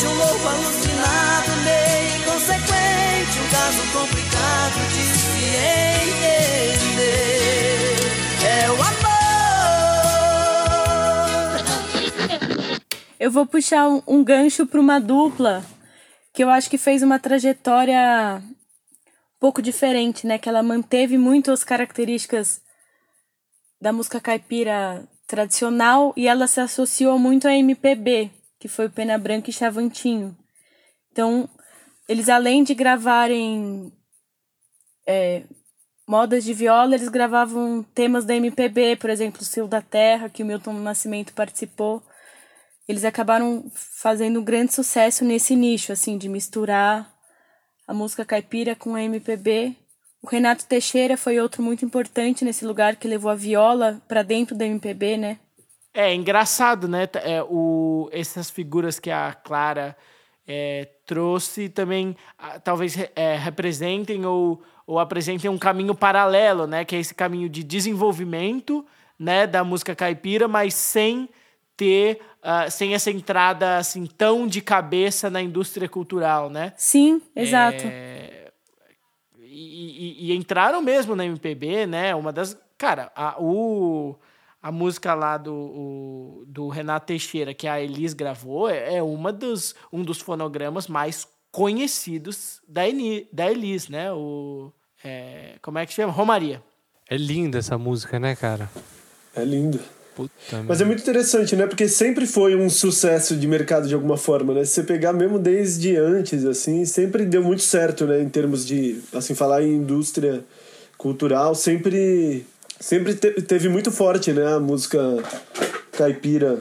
um louco alucinado, meio inconsequente, um caso complicado de se entender. É o amor. Eu vou puxar um, um gancho para uma dupla que eu acho que fez uma trajetória um pouco diferente, né? Que ela manteve muito as características da música caipira tradicional e ela se associou muito à MPB, que foi Pena Branca e Chavantinho. Então, eles além de gravarem é, modas de viola, eles gravavam temas da MPB, por exemplo, Sil da Terra, que o Milton Nascimento participou. Eles acabaram fazendo um grande sucesso nesse nicho, assim, de misturar a música caipira com a MPB. O Renato Teixeira foi outro muito importante nesse lugar que levou a viola para dentro da MPB, né? É engraçado, né? É, o, essas figuras que a Clara é, trouxe também talvez é, representem ou, ou apresentem um caminho paralelo, né? Que é esse caminho de desenvolvimento né, da música caipira, mas sem ter uh, sem essa entrada assim tão de cabeça na indústria cultural, né? Sim, exato. É, e, e, e, entraram mesmo na MPB, né? Uma das. Cara, a, o, a música lá do, o, do Renato Teixeira, que a Elis gravou, é, é uma dos, um dos fonogramas mais conhecidos da, Eni, da Elis, né? O, é, como é que chama? Romaria. É linda essa música, né, cara? É linda. Puta Mas é muito interessante, né? Porque sempre foi um sucesso de mercado de alguma forma, né? Se você pegar mesmo desde antes, assim, sempre deu muito certo, né? Em termos de, assim, falar em indústria cultural, sempre, sempre te teve muito forte, né? A música caipira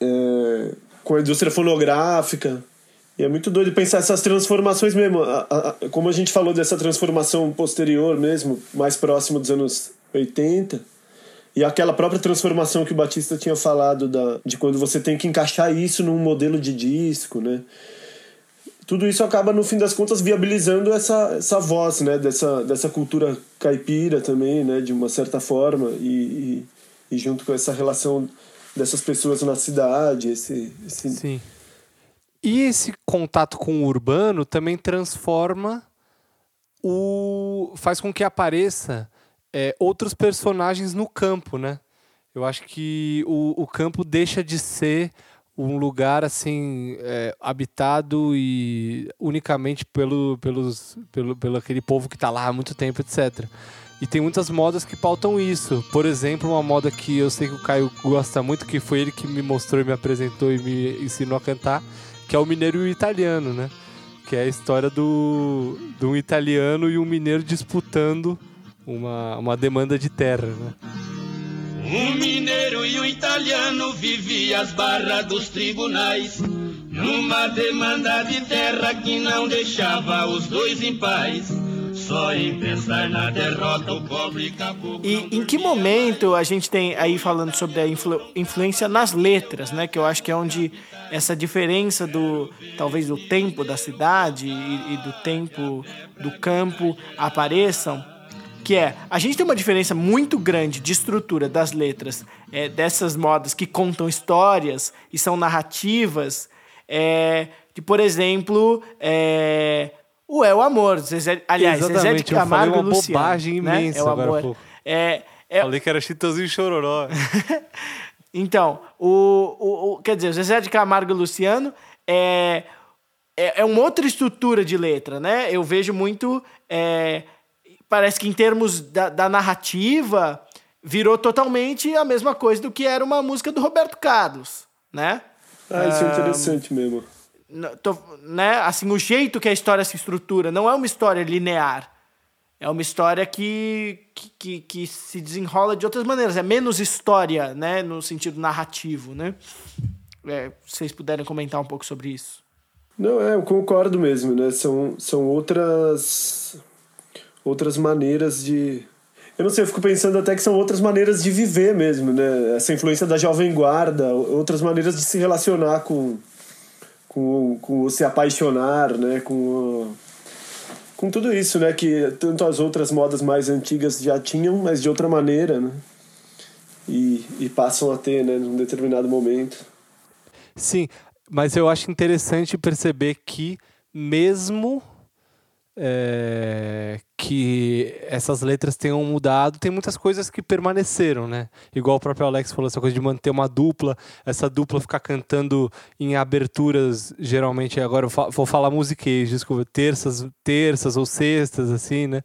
é, com a indústria fonográfica. E é muito doido pensar essas transformações mesmo. A, a, como a gente falou dessa transformação posterior mesmo, mais próximo dos anos 80 e aquela própria transformação que o Batista tinha falado da, de quando você tem que encaixar isso num modelo de disco, né? Tudo isso acaba, no fim das contas, viabilizando essa, essa voz, né? Dessa, dessa cultura caipira também, né? De uma certa forma. E, e, e junto com essa relação dessas pessoas na cidade, esse, esse... Sim. E esse contato com o urbano também transforma o... faz com que apareça é, outros personagens no campo, né? Eu acho que o, o campo deixa de ser um lugar assim é, habitado e unicamente pelo, pelos, pelo, pelo aquele povo que está lá há muito tempo, etc. E tem muitas modas que pautam isso. Por exemplo, uma moda que eu sei que o Caio gosta muito, que foi ele que me mostrou me apresentou e me ensinou a cantar, que é o mineiro italiano, né? Que é a história do, de um italiano e um mineiro disputando uma, uma demanda de terra, né? Um mineiro e um italiano viviam as barras dos tribunais numa demanda de terra que não deixava os dois em paz. Só em pensar na derrota o pobre caboclo. E em que momento a gente tem aí falando sobre a influ influência nas letras, né? Que eu acho que é onde essa diferença do talvez do tempo da cidade e, e do tempo do campo apareçam que é a gente tem uma diferença muito grande de estrutura das letras é, dessas modas que contam histórias e são narrativas é, de por exemplo é, o é o amor Zezé, aliás Exatamente, Zezé de Camargo eu falei uma e Luciano bobagem né? imensa é o agora, amor pô. é, é, Falei que era Chitãozinho Chororó. então, o, o, o, quer dizer, o Zezé de Camargo e Luciano é, é, é, uma outra estrutura de letra, né? Eu vejo muito. É, parece que em termos da, da, narrativa, virou totalmente a mesma coisa do que era uma música do Roberto Carlos, né? Ah, isso é interessante mesmo. Tô, né? Assim, o jeito que a história se estrutura não é uma história linear. É uma história que, que, que, que se desenrola de outras maneiras. É menos história, né? No sentido narrativo, né? É, se vocês puderem comentar um pouco sobre isso. Não, é, eu concordo mesmo, né? São, são outras outras maneiras de. Eu não sei, eu fico pensando até que são outras maneiras de viver mesmo, né? Essa influência da jovem guarda, outras maneiras de se relacionar com, com, com se apaixonar, né? Com, com tudo isso, né? Que tanto as outras modas mais antigas já tinham, mas de outra maneira, né? E, e passam a ter, né? Num determinado momento. Sim, mas eu acho interessante perceber que mesmo é, que essas letras tenham mudado, tem muitas coisas que permaneceram, né? Igual o próprio Alex falou, essa coisa de manter uma dupla, essa dupla ficar cantando em aberturas, geralmente, agora eu vou falar musiquês, desculpa, terças, terças ou sextas, assim, né?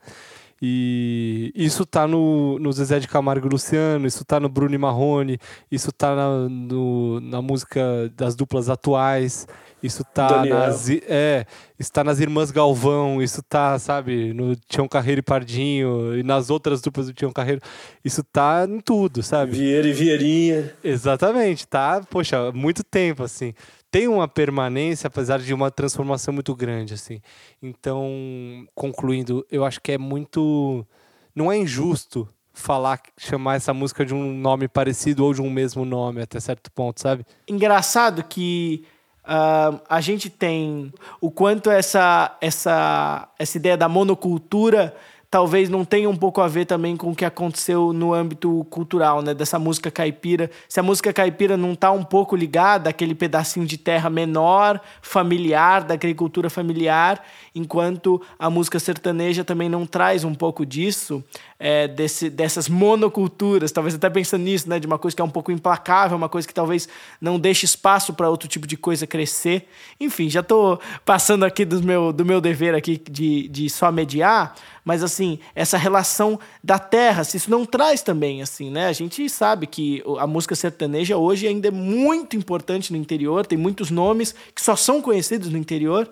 E isso tá no, no Zezé de Camargo e Luciano, isso tá no Bruno e Marrone, isso tá na, no, na música das duplas atuais. Isso tá Daniel. nas. É, isso tá nas Irmãs Galvão, isso tá, sabe, no Tião Carreiro e Pardinho, e nas outras duplas do Tião Carreiro. Isso tá em tudo, sabe? Vieira e Vieirinha. Exatamente, tá, poxa, muito tempo, assim. Tem uma permanência, apesar de uma transformação muito grande, assim. Então, concluindo, eu acho que é muito. Não é injusto falar, chamar essa música de um nome parecido ou de um mesmo nome até certo ponto, sabe? Engraçado que Uh, a gente tem o quanto essa, essa, essa ideia da monocultura talvez não tenha um pouco a ver também com o que aconteceu no âmbito cultural, né? Dessa música caipira. Se a música caipira não está um pouco ligada àquele pedacinho de terra menor, familiar, da agricultura familiar, enquanto a música sertaneja também não traz um pouco disso, é, desse, dessas monoculturas, talvez até pensando nisso, né? De uma coisa que é um pouco implacável, uma coisa que talvez não deixe espaço para outro tipo de coisa crescer. Enfim, já estou passando aqui do meu, do meu dever aqui de, de só mediar, mas assim, essa relação da terra, se isso não traz também, assim, né? A gente sabe que a música sertaneja hoje ainda é muito importante no interior, tem muitos nomes que só são conhecidos no interior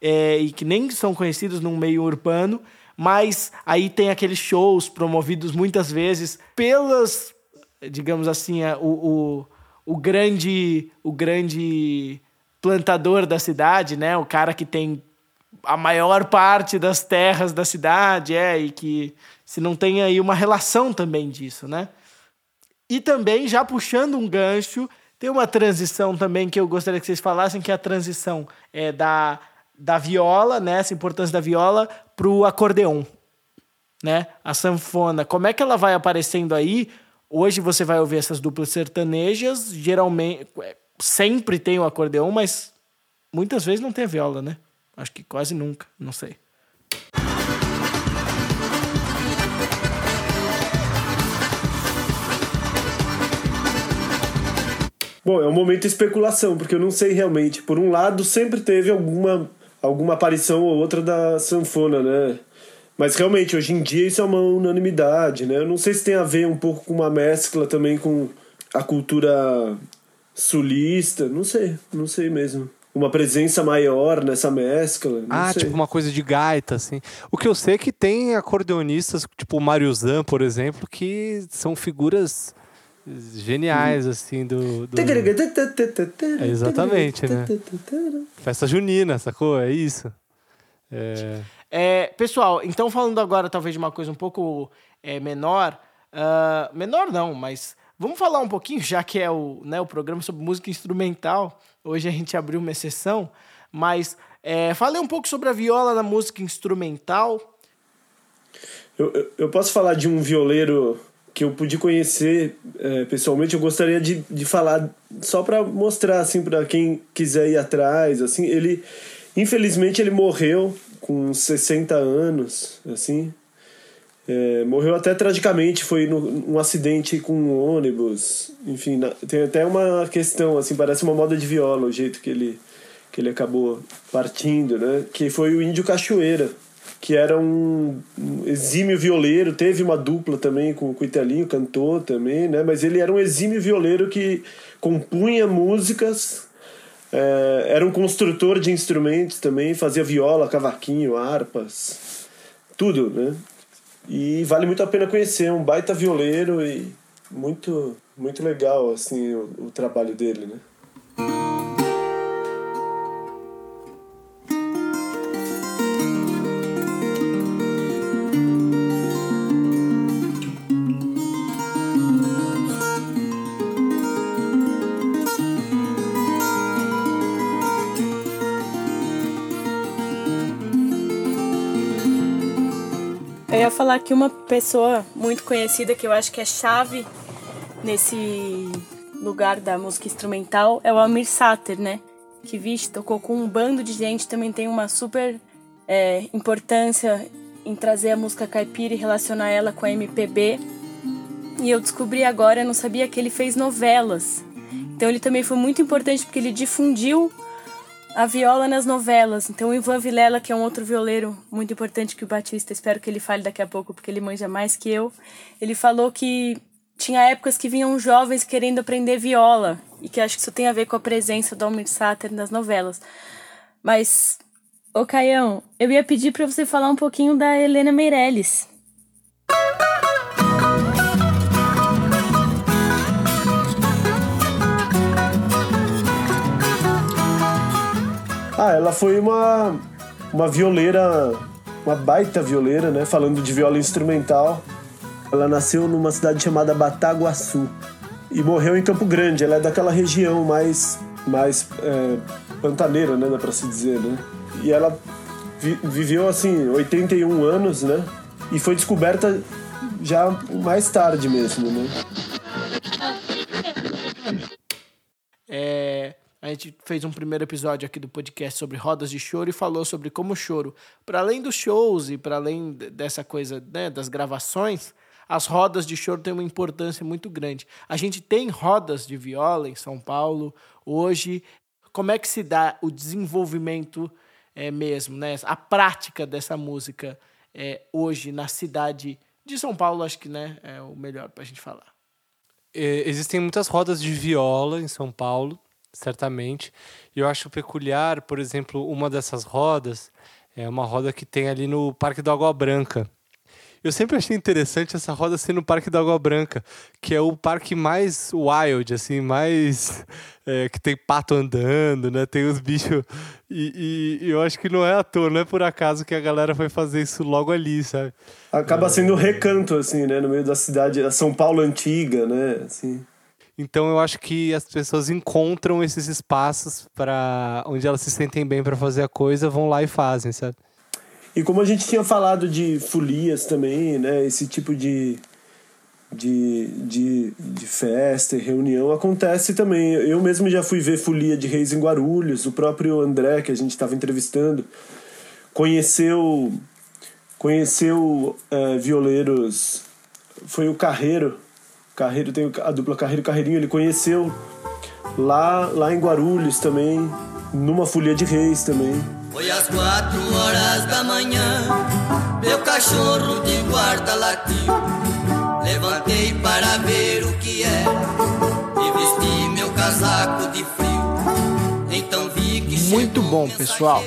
é, e que nem são conhecidos no meio urbano, mas aí tem aqueles shows promovidos muitas vezes pelas, digamos assim, o, o, o grande o grande plantador da cidade, né? O cara que tem a maior parte das terras da cidade, é, e que se não tem aí uma relação também disso, né? E também, já puxando um gancho, tem uma transição também que eu gostaria que vocês falassem, que é a transição é, da, da viola, né, essa importância da viola, para o acordeon, né? A sanfona, como é que ela vai aparecendo aí? Hoje você vai ouvir essas duplas sertanejas, geralmente, sempre tem o acordeon, mas muitas vezes não tem a viola, né? Acho que quase nunca, não sei. Bom, é um momento de especulação, porque eu não sei realmente. Por um lado, sempre teve alguma, alguma aparição ou outra da sanfona, né? Mas realmente, hoje em dia, isso é uma unanimidade, né? Eu não sei se tem a ver um pouco com uma mescla também com a cultura sulista, não sei, não sei mesmo uma presença maior nessa mescla. ah, sei. tipo uma coisa de gaita, assim. O que eu sei é que tem acordeonistas, tipo o Mário Zan, por exemplo, que são figuras geniais, assim, do. do... É, exatamente, né? Festa junina, sacou? É isso. É... É, pessoal, então falando agora talvez de uma coisa um pouco é, menor. Uh, menor não, mas vamos falar um pouquinho, já que é o, né, o programa sobre música instrumental. Hoje a gente abriu uma exceção, mas é, falei um pouco sobre a viola na música instrumental. Eu, eu, eu posso falar de um violeiro que eu pude conhecer é, pessoalmente. Eu gostaria de, de falar só para mostrar assim para quem quiser ir atrás. Assim, ele infelizmente ele morreu com 60 anos, assim. É, morreu até tragicamente, foi no, um acidente com um ônibus. Enfim, na, tem até uma questão, assim, parece uma moda de viola, o jeito que ele, que ele acabou partindo, né? Que foi o Índio Cachoeira, que era um, exímio violeiro, teve uma dupla também com, o Italinho, cantou também, né? Mas ele era um exímio violeiro que compunha músicas, é, era um construtor de instrumentos também, fazia viola, cavaquinho, harpas, tudo, né? E vale muito a pena conhecer, um baita violeiro e muito, muito legal assim o, o trabalho dele, né? Falar que uma pessoa muito conhecida que eu acho que é chave nesse lugar da música instrumental é o Almir Sater, né? Que, vixe, tocou com um bando de gente, também tem uma super é, importância em trazer a música caipira e relacionar ela com a MPB. E eu descobri agora, eu não sabia que ele fez novelas. Então ele também foi muito importante porque ele difundiu a viola nas novelas. Então o Ivan Vilela, que é um outro violeiro muito importante que o Batista, espero que ele fale daqui a pouco porque ele manja mais que eu, ele falou que tinha épocas que vinham jovens querendo aprender viola e que acho que isso tem a ver com a presença do Almir Sater nas novelas. Mas, ô Caião, eu ia pedir para você falar um pouquinho da Helena Meirelles. Ah, ela foi uma, uma violeira, uma baita violeira, né? Falando de viola instrumental. Ela nasceu numa cidade chamada Bataguaçu e morreu em Campo Grande. Ela é daquela região mais, mais é, pantaneira, né? Dá pra se dizer, né? E ela vi, viveu, assim, 81 anos, né? E foi descoberta já mais tarde mesmo, né? É, a gente fez um primeiro episódio aqui do podcast sobre rodas de choro e falou sobre como o choro, para além dos shows e para além dessa coisa né, das gravações, as rodas de choro têm uma importância muito grande. A gente tem rodas de viola em São Paulo hoje. Como é que se dá o desenvolvimento é, mesmo, né? A prática dessa música é, hoje na cidade de São Paulo, acho que né, é o melhor para a gente falar. É, existem muitas rodas de viola em São Paulo, certamente. E eu acho peculiar, por exemplo, uma dessas rodas é uma roda que tem ali no Parque da Água Branca. Eu sempre achei interessante essa roda ser no Parque da Água Branca, que é o parque mais wild, assim, mais. É, que tem pato andando, né? Tem os bichos. E, e, eu acho que não é à toa, não é por acaso que a galera foi fazer isso logo ali, sabe? Acaba sendo um recanto, assim, né? No meio da cidade, a São Paulo antiga, né? Assim. Então eu acho que as pessoas encontram esses espaços para onde elas se sentem bem para fazer a coisa, vão lá e fazem, sabe? E como a gente tinha falado de folias também, né? Esse tipo de, de, de, de festa e reunião acontece também. Eu mesmo já fui ver folia de Reis em Guarulhos, o próprio André, que a gente estava entrevistando, conheceu, conheceu é, violeiros. Foi o Carreiro. Carreiro tem a dupla Carreiro Carreirinho, ele conheceu lá, lá em Guarulhos também, numa folia de Reis também. Foi às quatro horas da manhã, meu cachorro de guarda latiu. Levantei para ver o que era e vesti meu casaco de frio. Então vi que Muito bom, pessoal.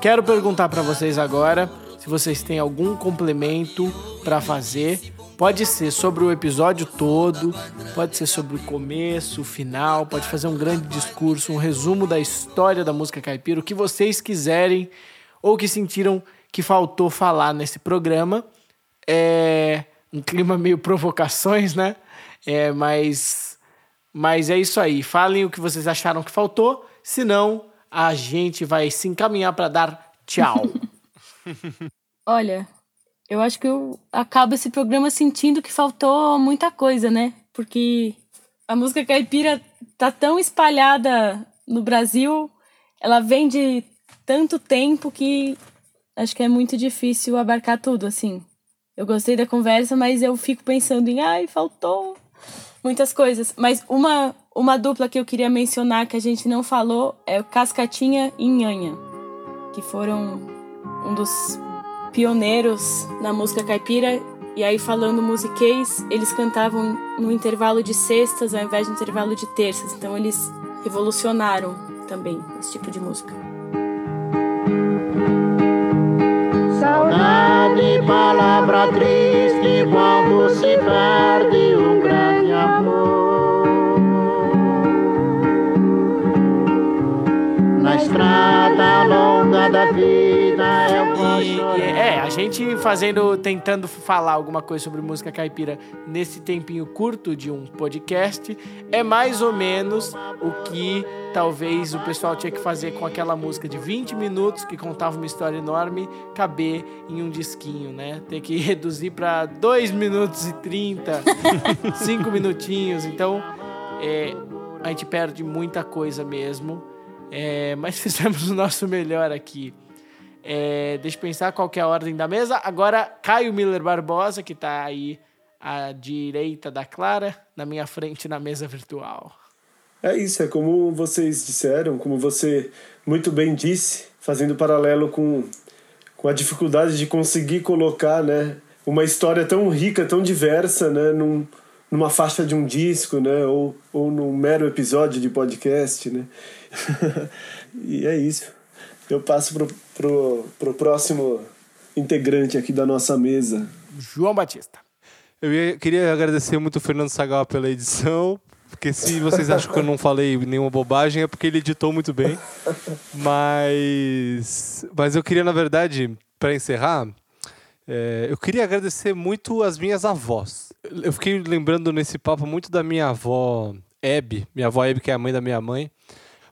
Quero perguntar para vocês agora se vocês têm algum complemento para fazer Pode ser sobre o episódio todo, pode ser sobre o começo, o final, pode fazer um grande discurso, um resumo da história da música caipira, o que vocês quiserem ou que sentiram que faltou falar nesse programa. É um clima meio provocações, né? É, mas, mas é isso aí. Falem o que vocês acharam que faltou, senão a gente vai se encaminhar para dar tchau. Olha, eu acho que eu acabo esse programa sentindo que faltou muita coisa, né? Porque a música caipira tá tão espalhada no Brasil, ela vem de tanto tempo que acho que é muito difícil abarcar tudo, assim. Eu gostei da conversa, mas eu fico pensando em, ai, faltou muitas coisas. Mas uma, uma dupla que eu queria mencionar que a gente não falou é o Cascatinha e Nhanha, que foram um dos pioneiros na música caipira. E aí, falando musiquês, eles cantavam no intervalo de sextas ao invés de intervalo de terças. Então, eles revolucionaram também esse tipo de música. Saudade, palavra triste quando se perde um grande amor. Na estrada longa da vida e, é, a gente fazendo, tentando falar alguma coisa sobre música caipira nesse tempinho curto de um podcast, é mais ou menos o que talvez o pessoal tinha que fazer com aquela música de 20 minutos que contava uma história enorme, caber em um disquinho, né? Ter que reduzir para 2 minutos e 30, 5 minutinhos. Então, é, a gente perde muita coisa mesmo. É, mas fizemos o nosso melhor aqui. É, deixa eu pensar qual é a ordem da mesa. Agora, Caio Miller Barbosa, que está aí à direita da Clara, na minha frente na mesa virtual. É isso, é como vocês disseram, como você muito bem disse, fazendo paralelo com, com a dificuldade de conseguir colocar né, uma história tão rica, tão diversa, né, num, numa faixa de um disco, né, ou, ou num mero episódio de podcast. Né? e é isso. Eu passo pro, pro, pro próximo integrante aqui da nossa mesa. João Batista. Eu ia, queria agradecer muito o Fernando Sagal pela edição, porque se vocês acham que eu não falei nenhuma bobagem, é porque ele editou muito bem. Mas, mas eu queria, na verdade, para encerrar, é, eu queria agradecer muito as minhas avós. Eu fiquei lembrando nesse papo muito da minha avó Hebe, minha avó Hebe, que é a mãe da minha mãe.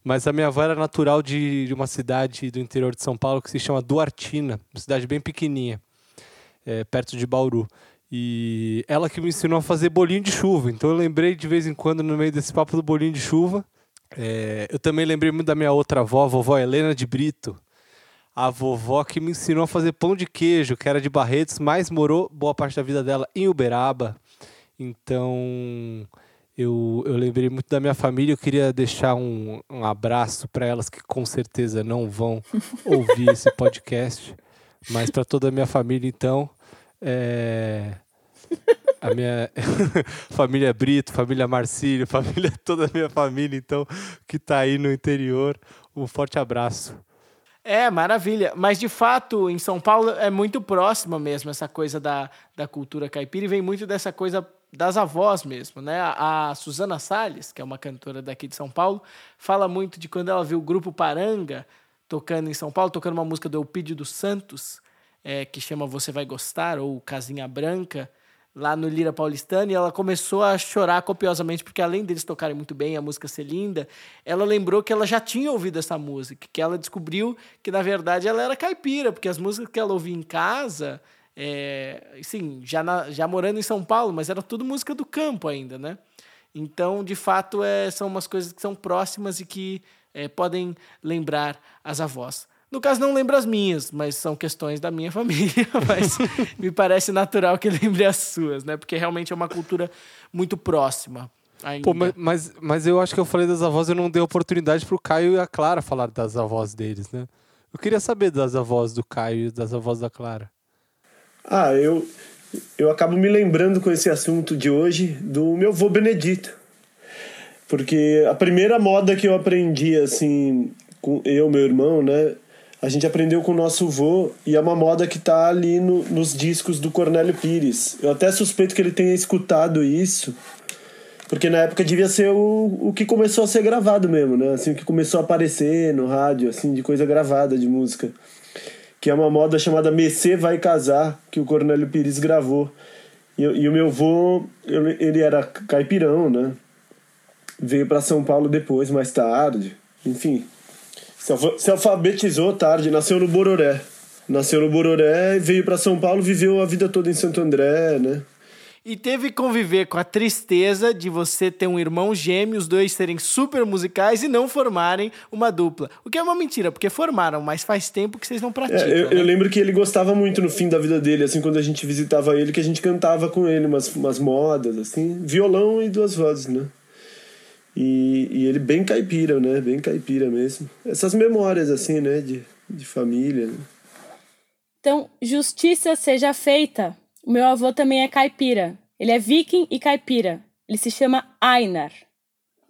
Mas a minha avó era natural de, de uma cidade do interior de São Paulo que se chama Duartina, uma cidade bem pequenininha, é, perto de Bauru. E ela que me ensinou a fazer bolinho de chuva. Então eu lembrei de vez em quando no meio desse papo do bolinho de chuva. É, eu também lembrei muito da minha outra avó, a vovó Helena de Brito. A vovó que me ensinou a fazer pão de queijo, que era de Barretos, mas morou boa parte da vida dela em Uberaba. Então eu, eu lembrei muito da minha família. Eu queria deixar um, um abraço para elas que com certeza não vão ouvir esse podcast. Mas para toda a minha família, então, é... A minha família Brito, família Marcílio, família, toda a minha família, então, que está aí no interior. Um forte abraço. É, maravilha. Mas, de fato, em São Paulo é muito próxima mesmo essa coisa da, da cultura caipira e vem muito dessa coisa das avós mesmo, né? A, Suzana Salles, que é uma cantora daqui de São Paulo, fala muito de quando ela viu o grupo Paranga tocando em São Paulo, tocando uma música do Elpidio dos Santos, é, que chama Você Vai Gostar, ou Casinha Branca, lá no Lira Paulistana, e ela começou a chorar copiosamente, porque além deles tocarem muito bem, a música ser linda, ela lembrou que ela já tinha ouvido essa música, que ela descobriu que, na verdade, ela era caipira, porque as músicas que ela ouvia em casa, é, sim, já, na, já morando em São Paulo, mas era tudo música do campo ainda, né? Então, de fato, é, são umas coisas que são próximas e que é, podem lembrar as avós. No caso, não lembro as minhas, mas são questões da minha família. Mas me parece natural que lembre as suas, né? Porque realmente é uma cultura muito próxima. Ainda. Pô, mas, mas, eu acho que eu falei das avós, eu não dei oportunidade pro Caio e a Clara falar das avós deles, né? Eu queria saber das avós do Caio e das avós da Clara. Ah, eu, eu acabo me lembrando com esse assunto de hoje do meu avô Benedito. Porque a primeira moda que eu aprendi, assim, com eu, meu irmão, né? A gente aprendeu com o nosso vô e é uma moda que tá ali no, nos discos do Cornélio Pires. Eu até suspeito que ele tenha escutado isso, porque na época devia ser o, o que começou a ser gravado mesmo, né? Assim, o que começou a aparecer no rádio, assim, de coisa gravada de música. Que é uma moda chamada Mecê Vai Casar, que o Cornélio Pires gravou. E, e o meu vô, ele era caipirão, né? Veio para São Paulo depois, mais tarde. Enfim, se alfabetizou tarde, nasceu no Bororé. Nasceu no Bororé, veio para São Paulo, viveu a vida toda em Santo André, né? E teve que conviver com a tristeza de você ter um irmão gêmeo, os dois serem super musicais e não formarem uma dupla. O que é uma mentira, porque formaram, mas faz tempo que vocês não praticam. É, eu, né? eu, lembro que ele gostava muito no fim da vida dele, assim, quando a gente visitava ele, que a gente cantava com ele umas, umas modas, assim, violão e duas vozes, né? E, e ele bem caipira, né? Bem caipira mesmo. Essas memórias, assim, né? De, de família. Né? Então, justiça seja feita. O meu avô também é caipira. Ele é viking e caipira. Ele se chama Ainar.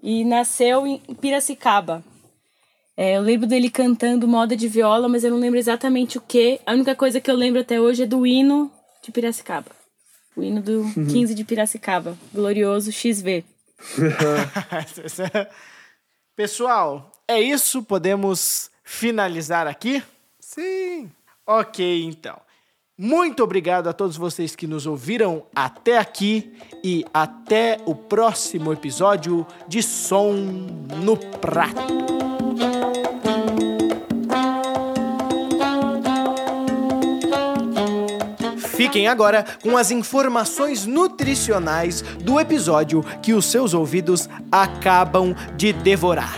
E nasceu em Piracicaba. É, eu lembro dele cantando moda de viola, mas eu não lembro exatamente o que. A única coisa que eu lembro até hoje é do hino de Piracicaba. O hino do uhum. 15 de Piracicaba. Glorioso XV. Pessoal, é isso. Podemos finalizar aqui? Sim. Ok, então. Muito obrigado a todos vocês que nos ouviram até aqui e até o próximo episódio de Som no Prato. Fiquem agora com as informações nutricionais do episódio que os seus ouvidos acabam de devorar.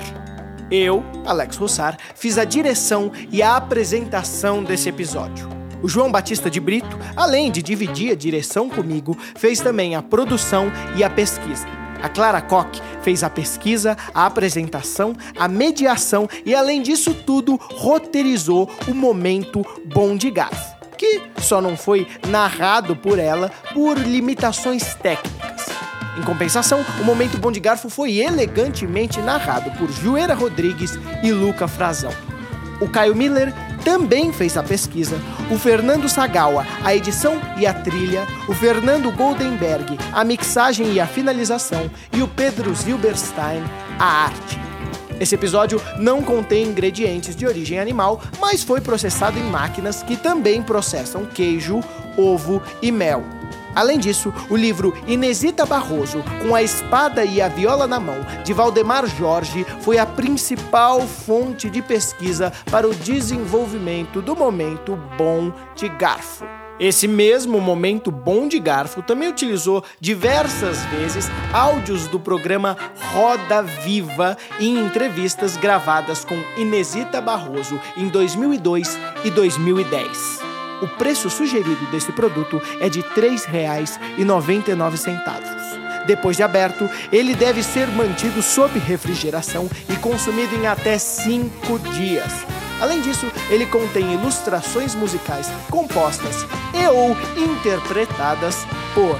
Eu, Alex Rossar, fiz a direção e a apresentação desse episódio. O João Batista de Brito, além de dividir a direção comigo, fez também a produção e a pesquisa. A Clara Koch fez a pesquisa, a apresentação, a mediação e, além disso tudo, roteirizou o momento Bom de Garfo, que só não foi narrado por ela por limitações técnicas. Em compensação, o momento Bom de Garfo foi elegantemente narrado por Jueira Rodrigues e Luca Frazão. O Caio Miller também fez a pesquisa, o Fernando Sagawa, a edição e a trilha, o Fernando Goldenberg, a mixagem e a finalização, e o Pedro Zilberstein, a arte. Esse episódio não contém ingredientes de origem animal, mas foi processado em máquinas que também processam queijo, ovo e mel. Além disso, o livro Inesita Barroso, com a espada e a viola na mão, de Valdemar Jorge, foi a principal fonte de pesquisa para o desenvolvimento do momento bom de garfo. Esse mesmo momento bom de garfo também utilizou diversas vezes áudios do programa Roda Viva em entrevistas gravadas com Inesita Barroso em 2002 e 2010. O preço sugerido desse produto é de R$ 3,99. Depois de aberto, ele deve ser mantido sob refrigeração e consumido em até 5 dias. Além disso, ele contém ilustrações musicais compostas e ou interpretadas por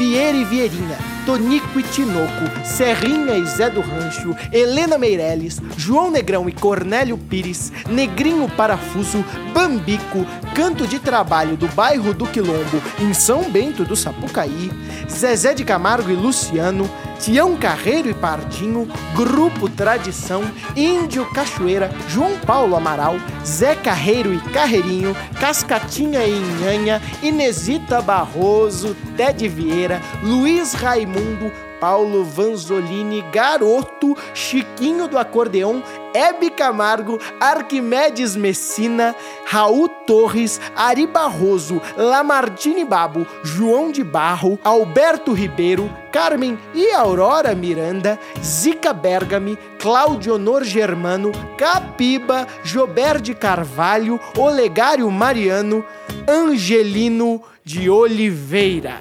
Vieira e Vieirinha, Tonico e Tinoco, Serrinha e Zé do Rancho, Helena Meirelles, João Negrão e Cornélio Pires, Negrinho Parafuso, Bambico, Canto de Trabalho do bairro do Quilombo, em São Bento do Sapucaí, Zezé de Camargo e Luciano, Tião Carreiro e Pardinho, Grupo Tradição, Índio Cachoeira, João Paulo Amaral, Zé Carreiro e Carreirinho, Cascatinha e Inhanha, Inesita Barroso, Ted Vieira, Luiz Raimundo, Paulo Vanzolini, Garoto, Chiquinho do Acordeão, Hebe Camargo, Arquimedes Messina, Raul Torres, Ari Barroso, Lamartine Babo, João de Barro, Alberto Ribeiro, Carmen e Aurora Miranda, Zica Bergami, Claudio Honor Germano, Capiba, Jober de Carvalho, Olegário Mariano, Angelino de Oliveira.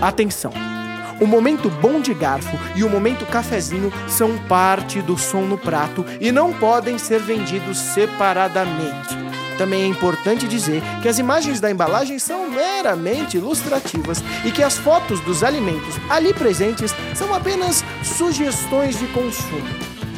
Atenção! O momento bom de garfo e o momento cafezinho são parte do som no prato e não podem ser vendidos separadamente. Também é importante dizer que as imagens da embalagem são meramente ilustrativas e que as fotos dos alimentos ali presentes são apenas sugestões de consumo.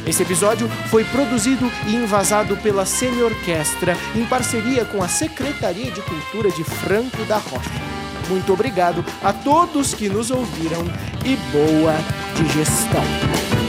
Esse episódio foi produzido e envasado pela Semi Orquestra em parceria com a Secretaria de Cultura de Franco da Rocha. Muito obrigado a todos que nos ouviram e boa digestão.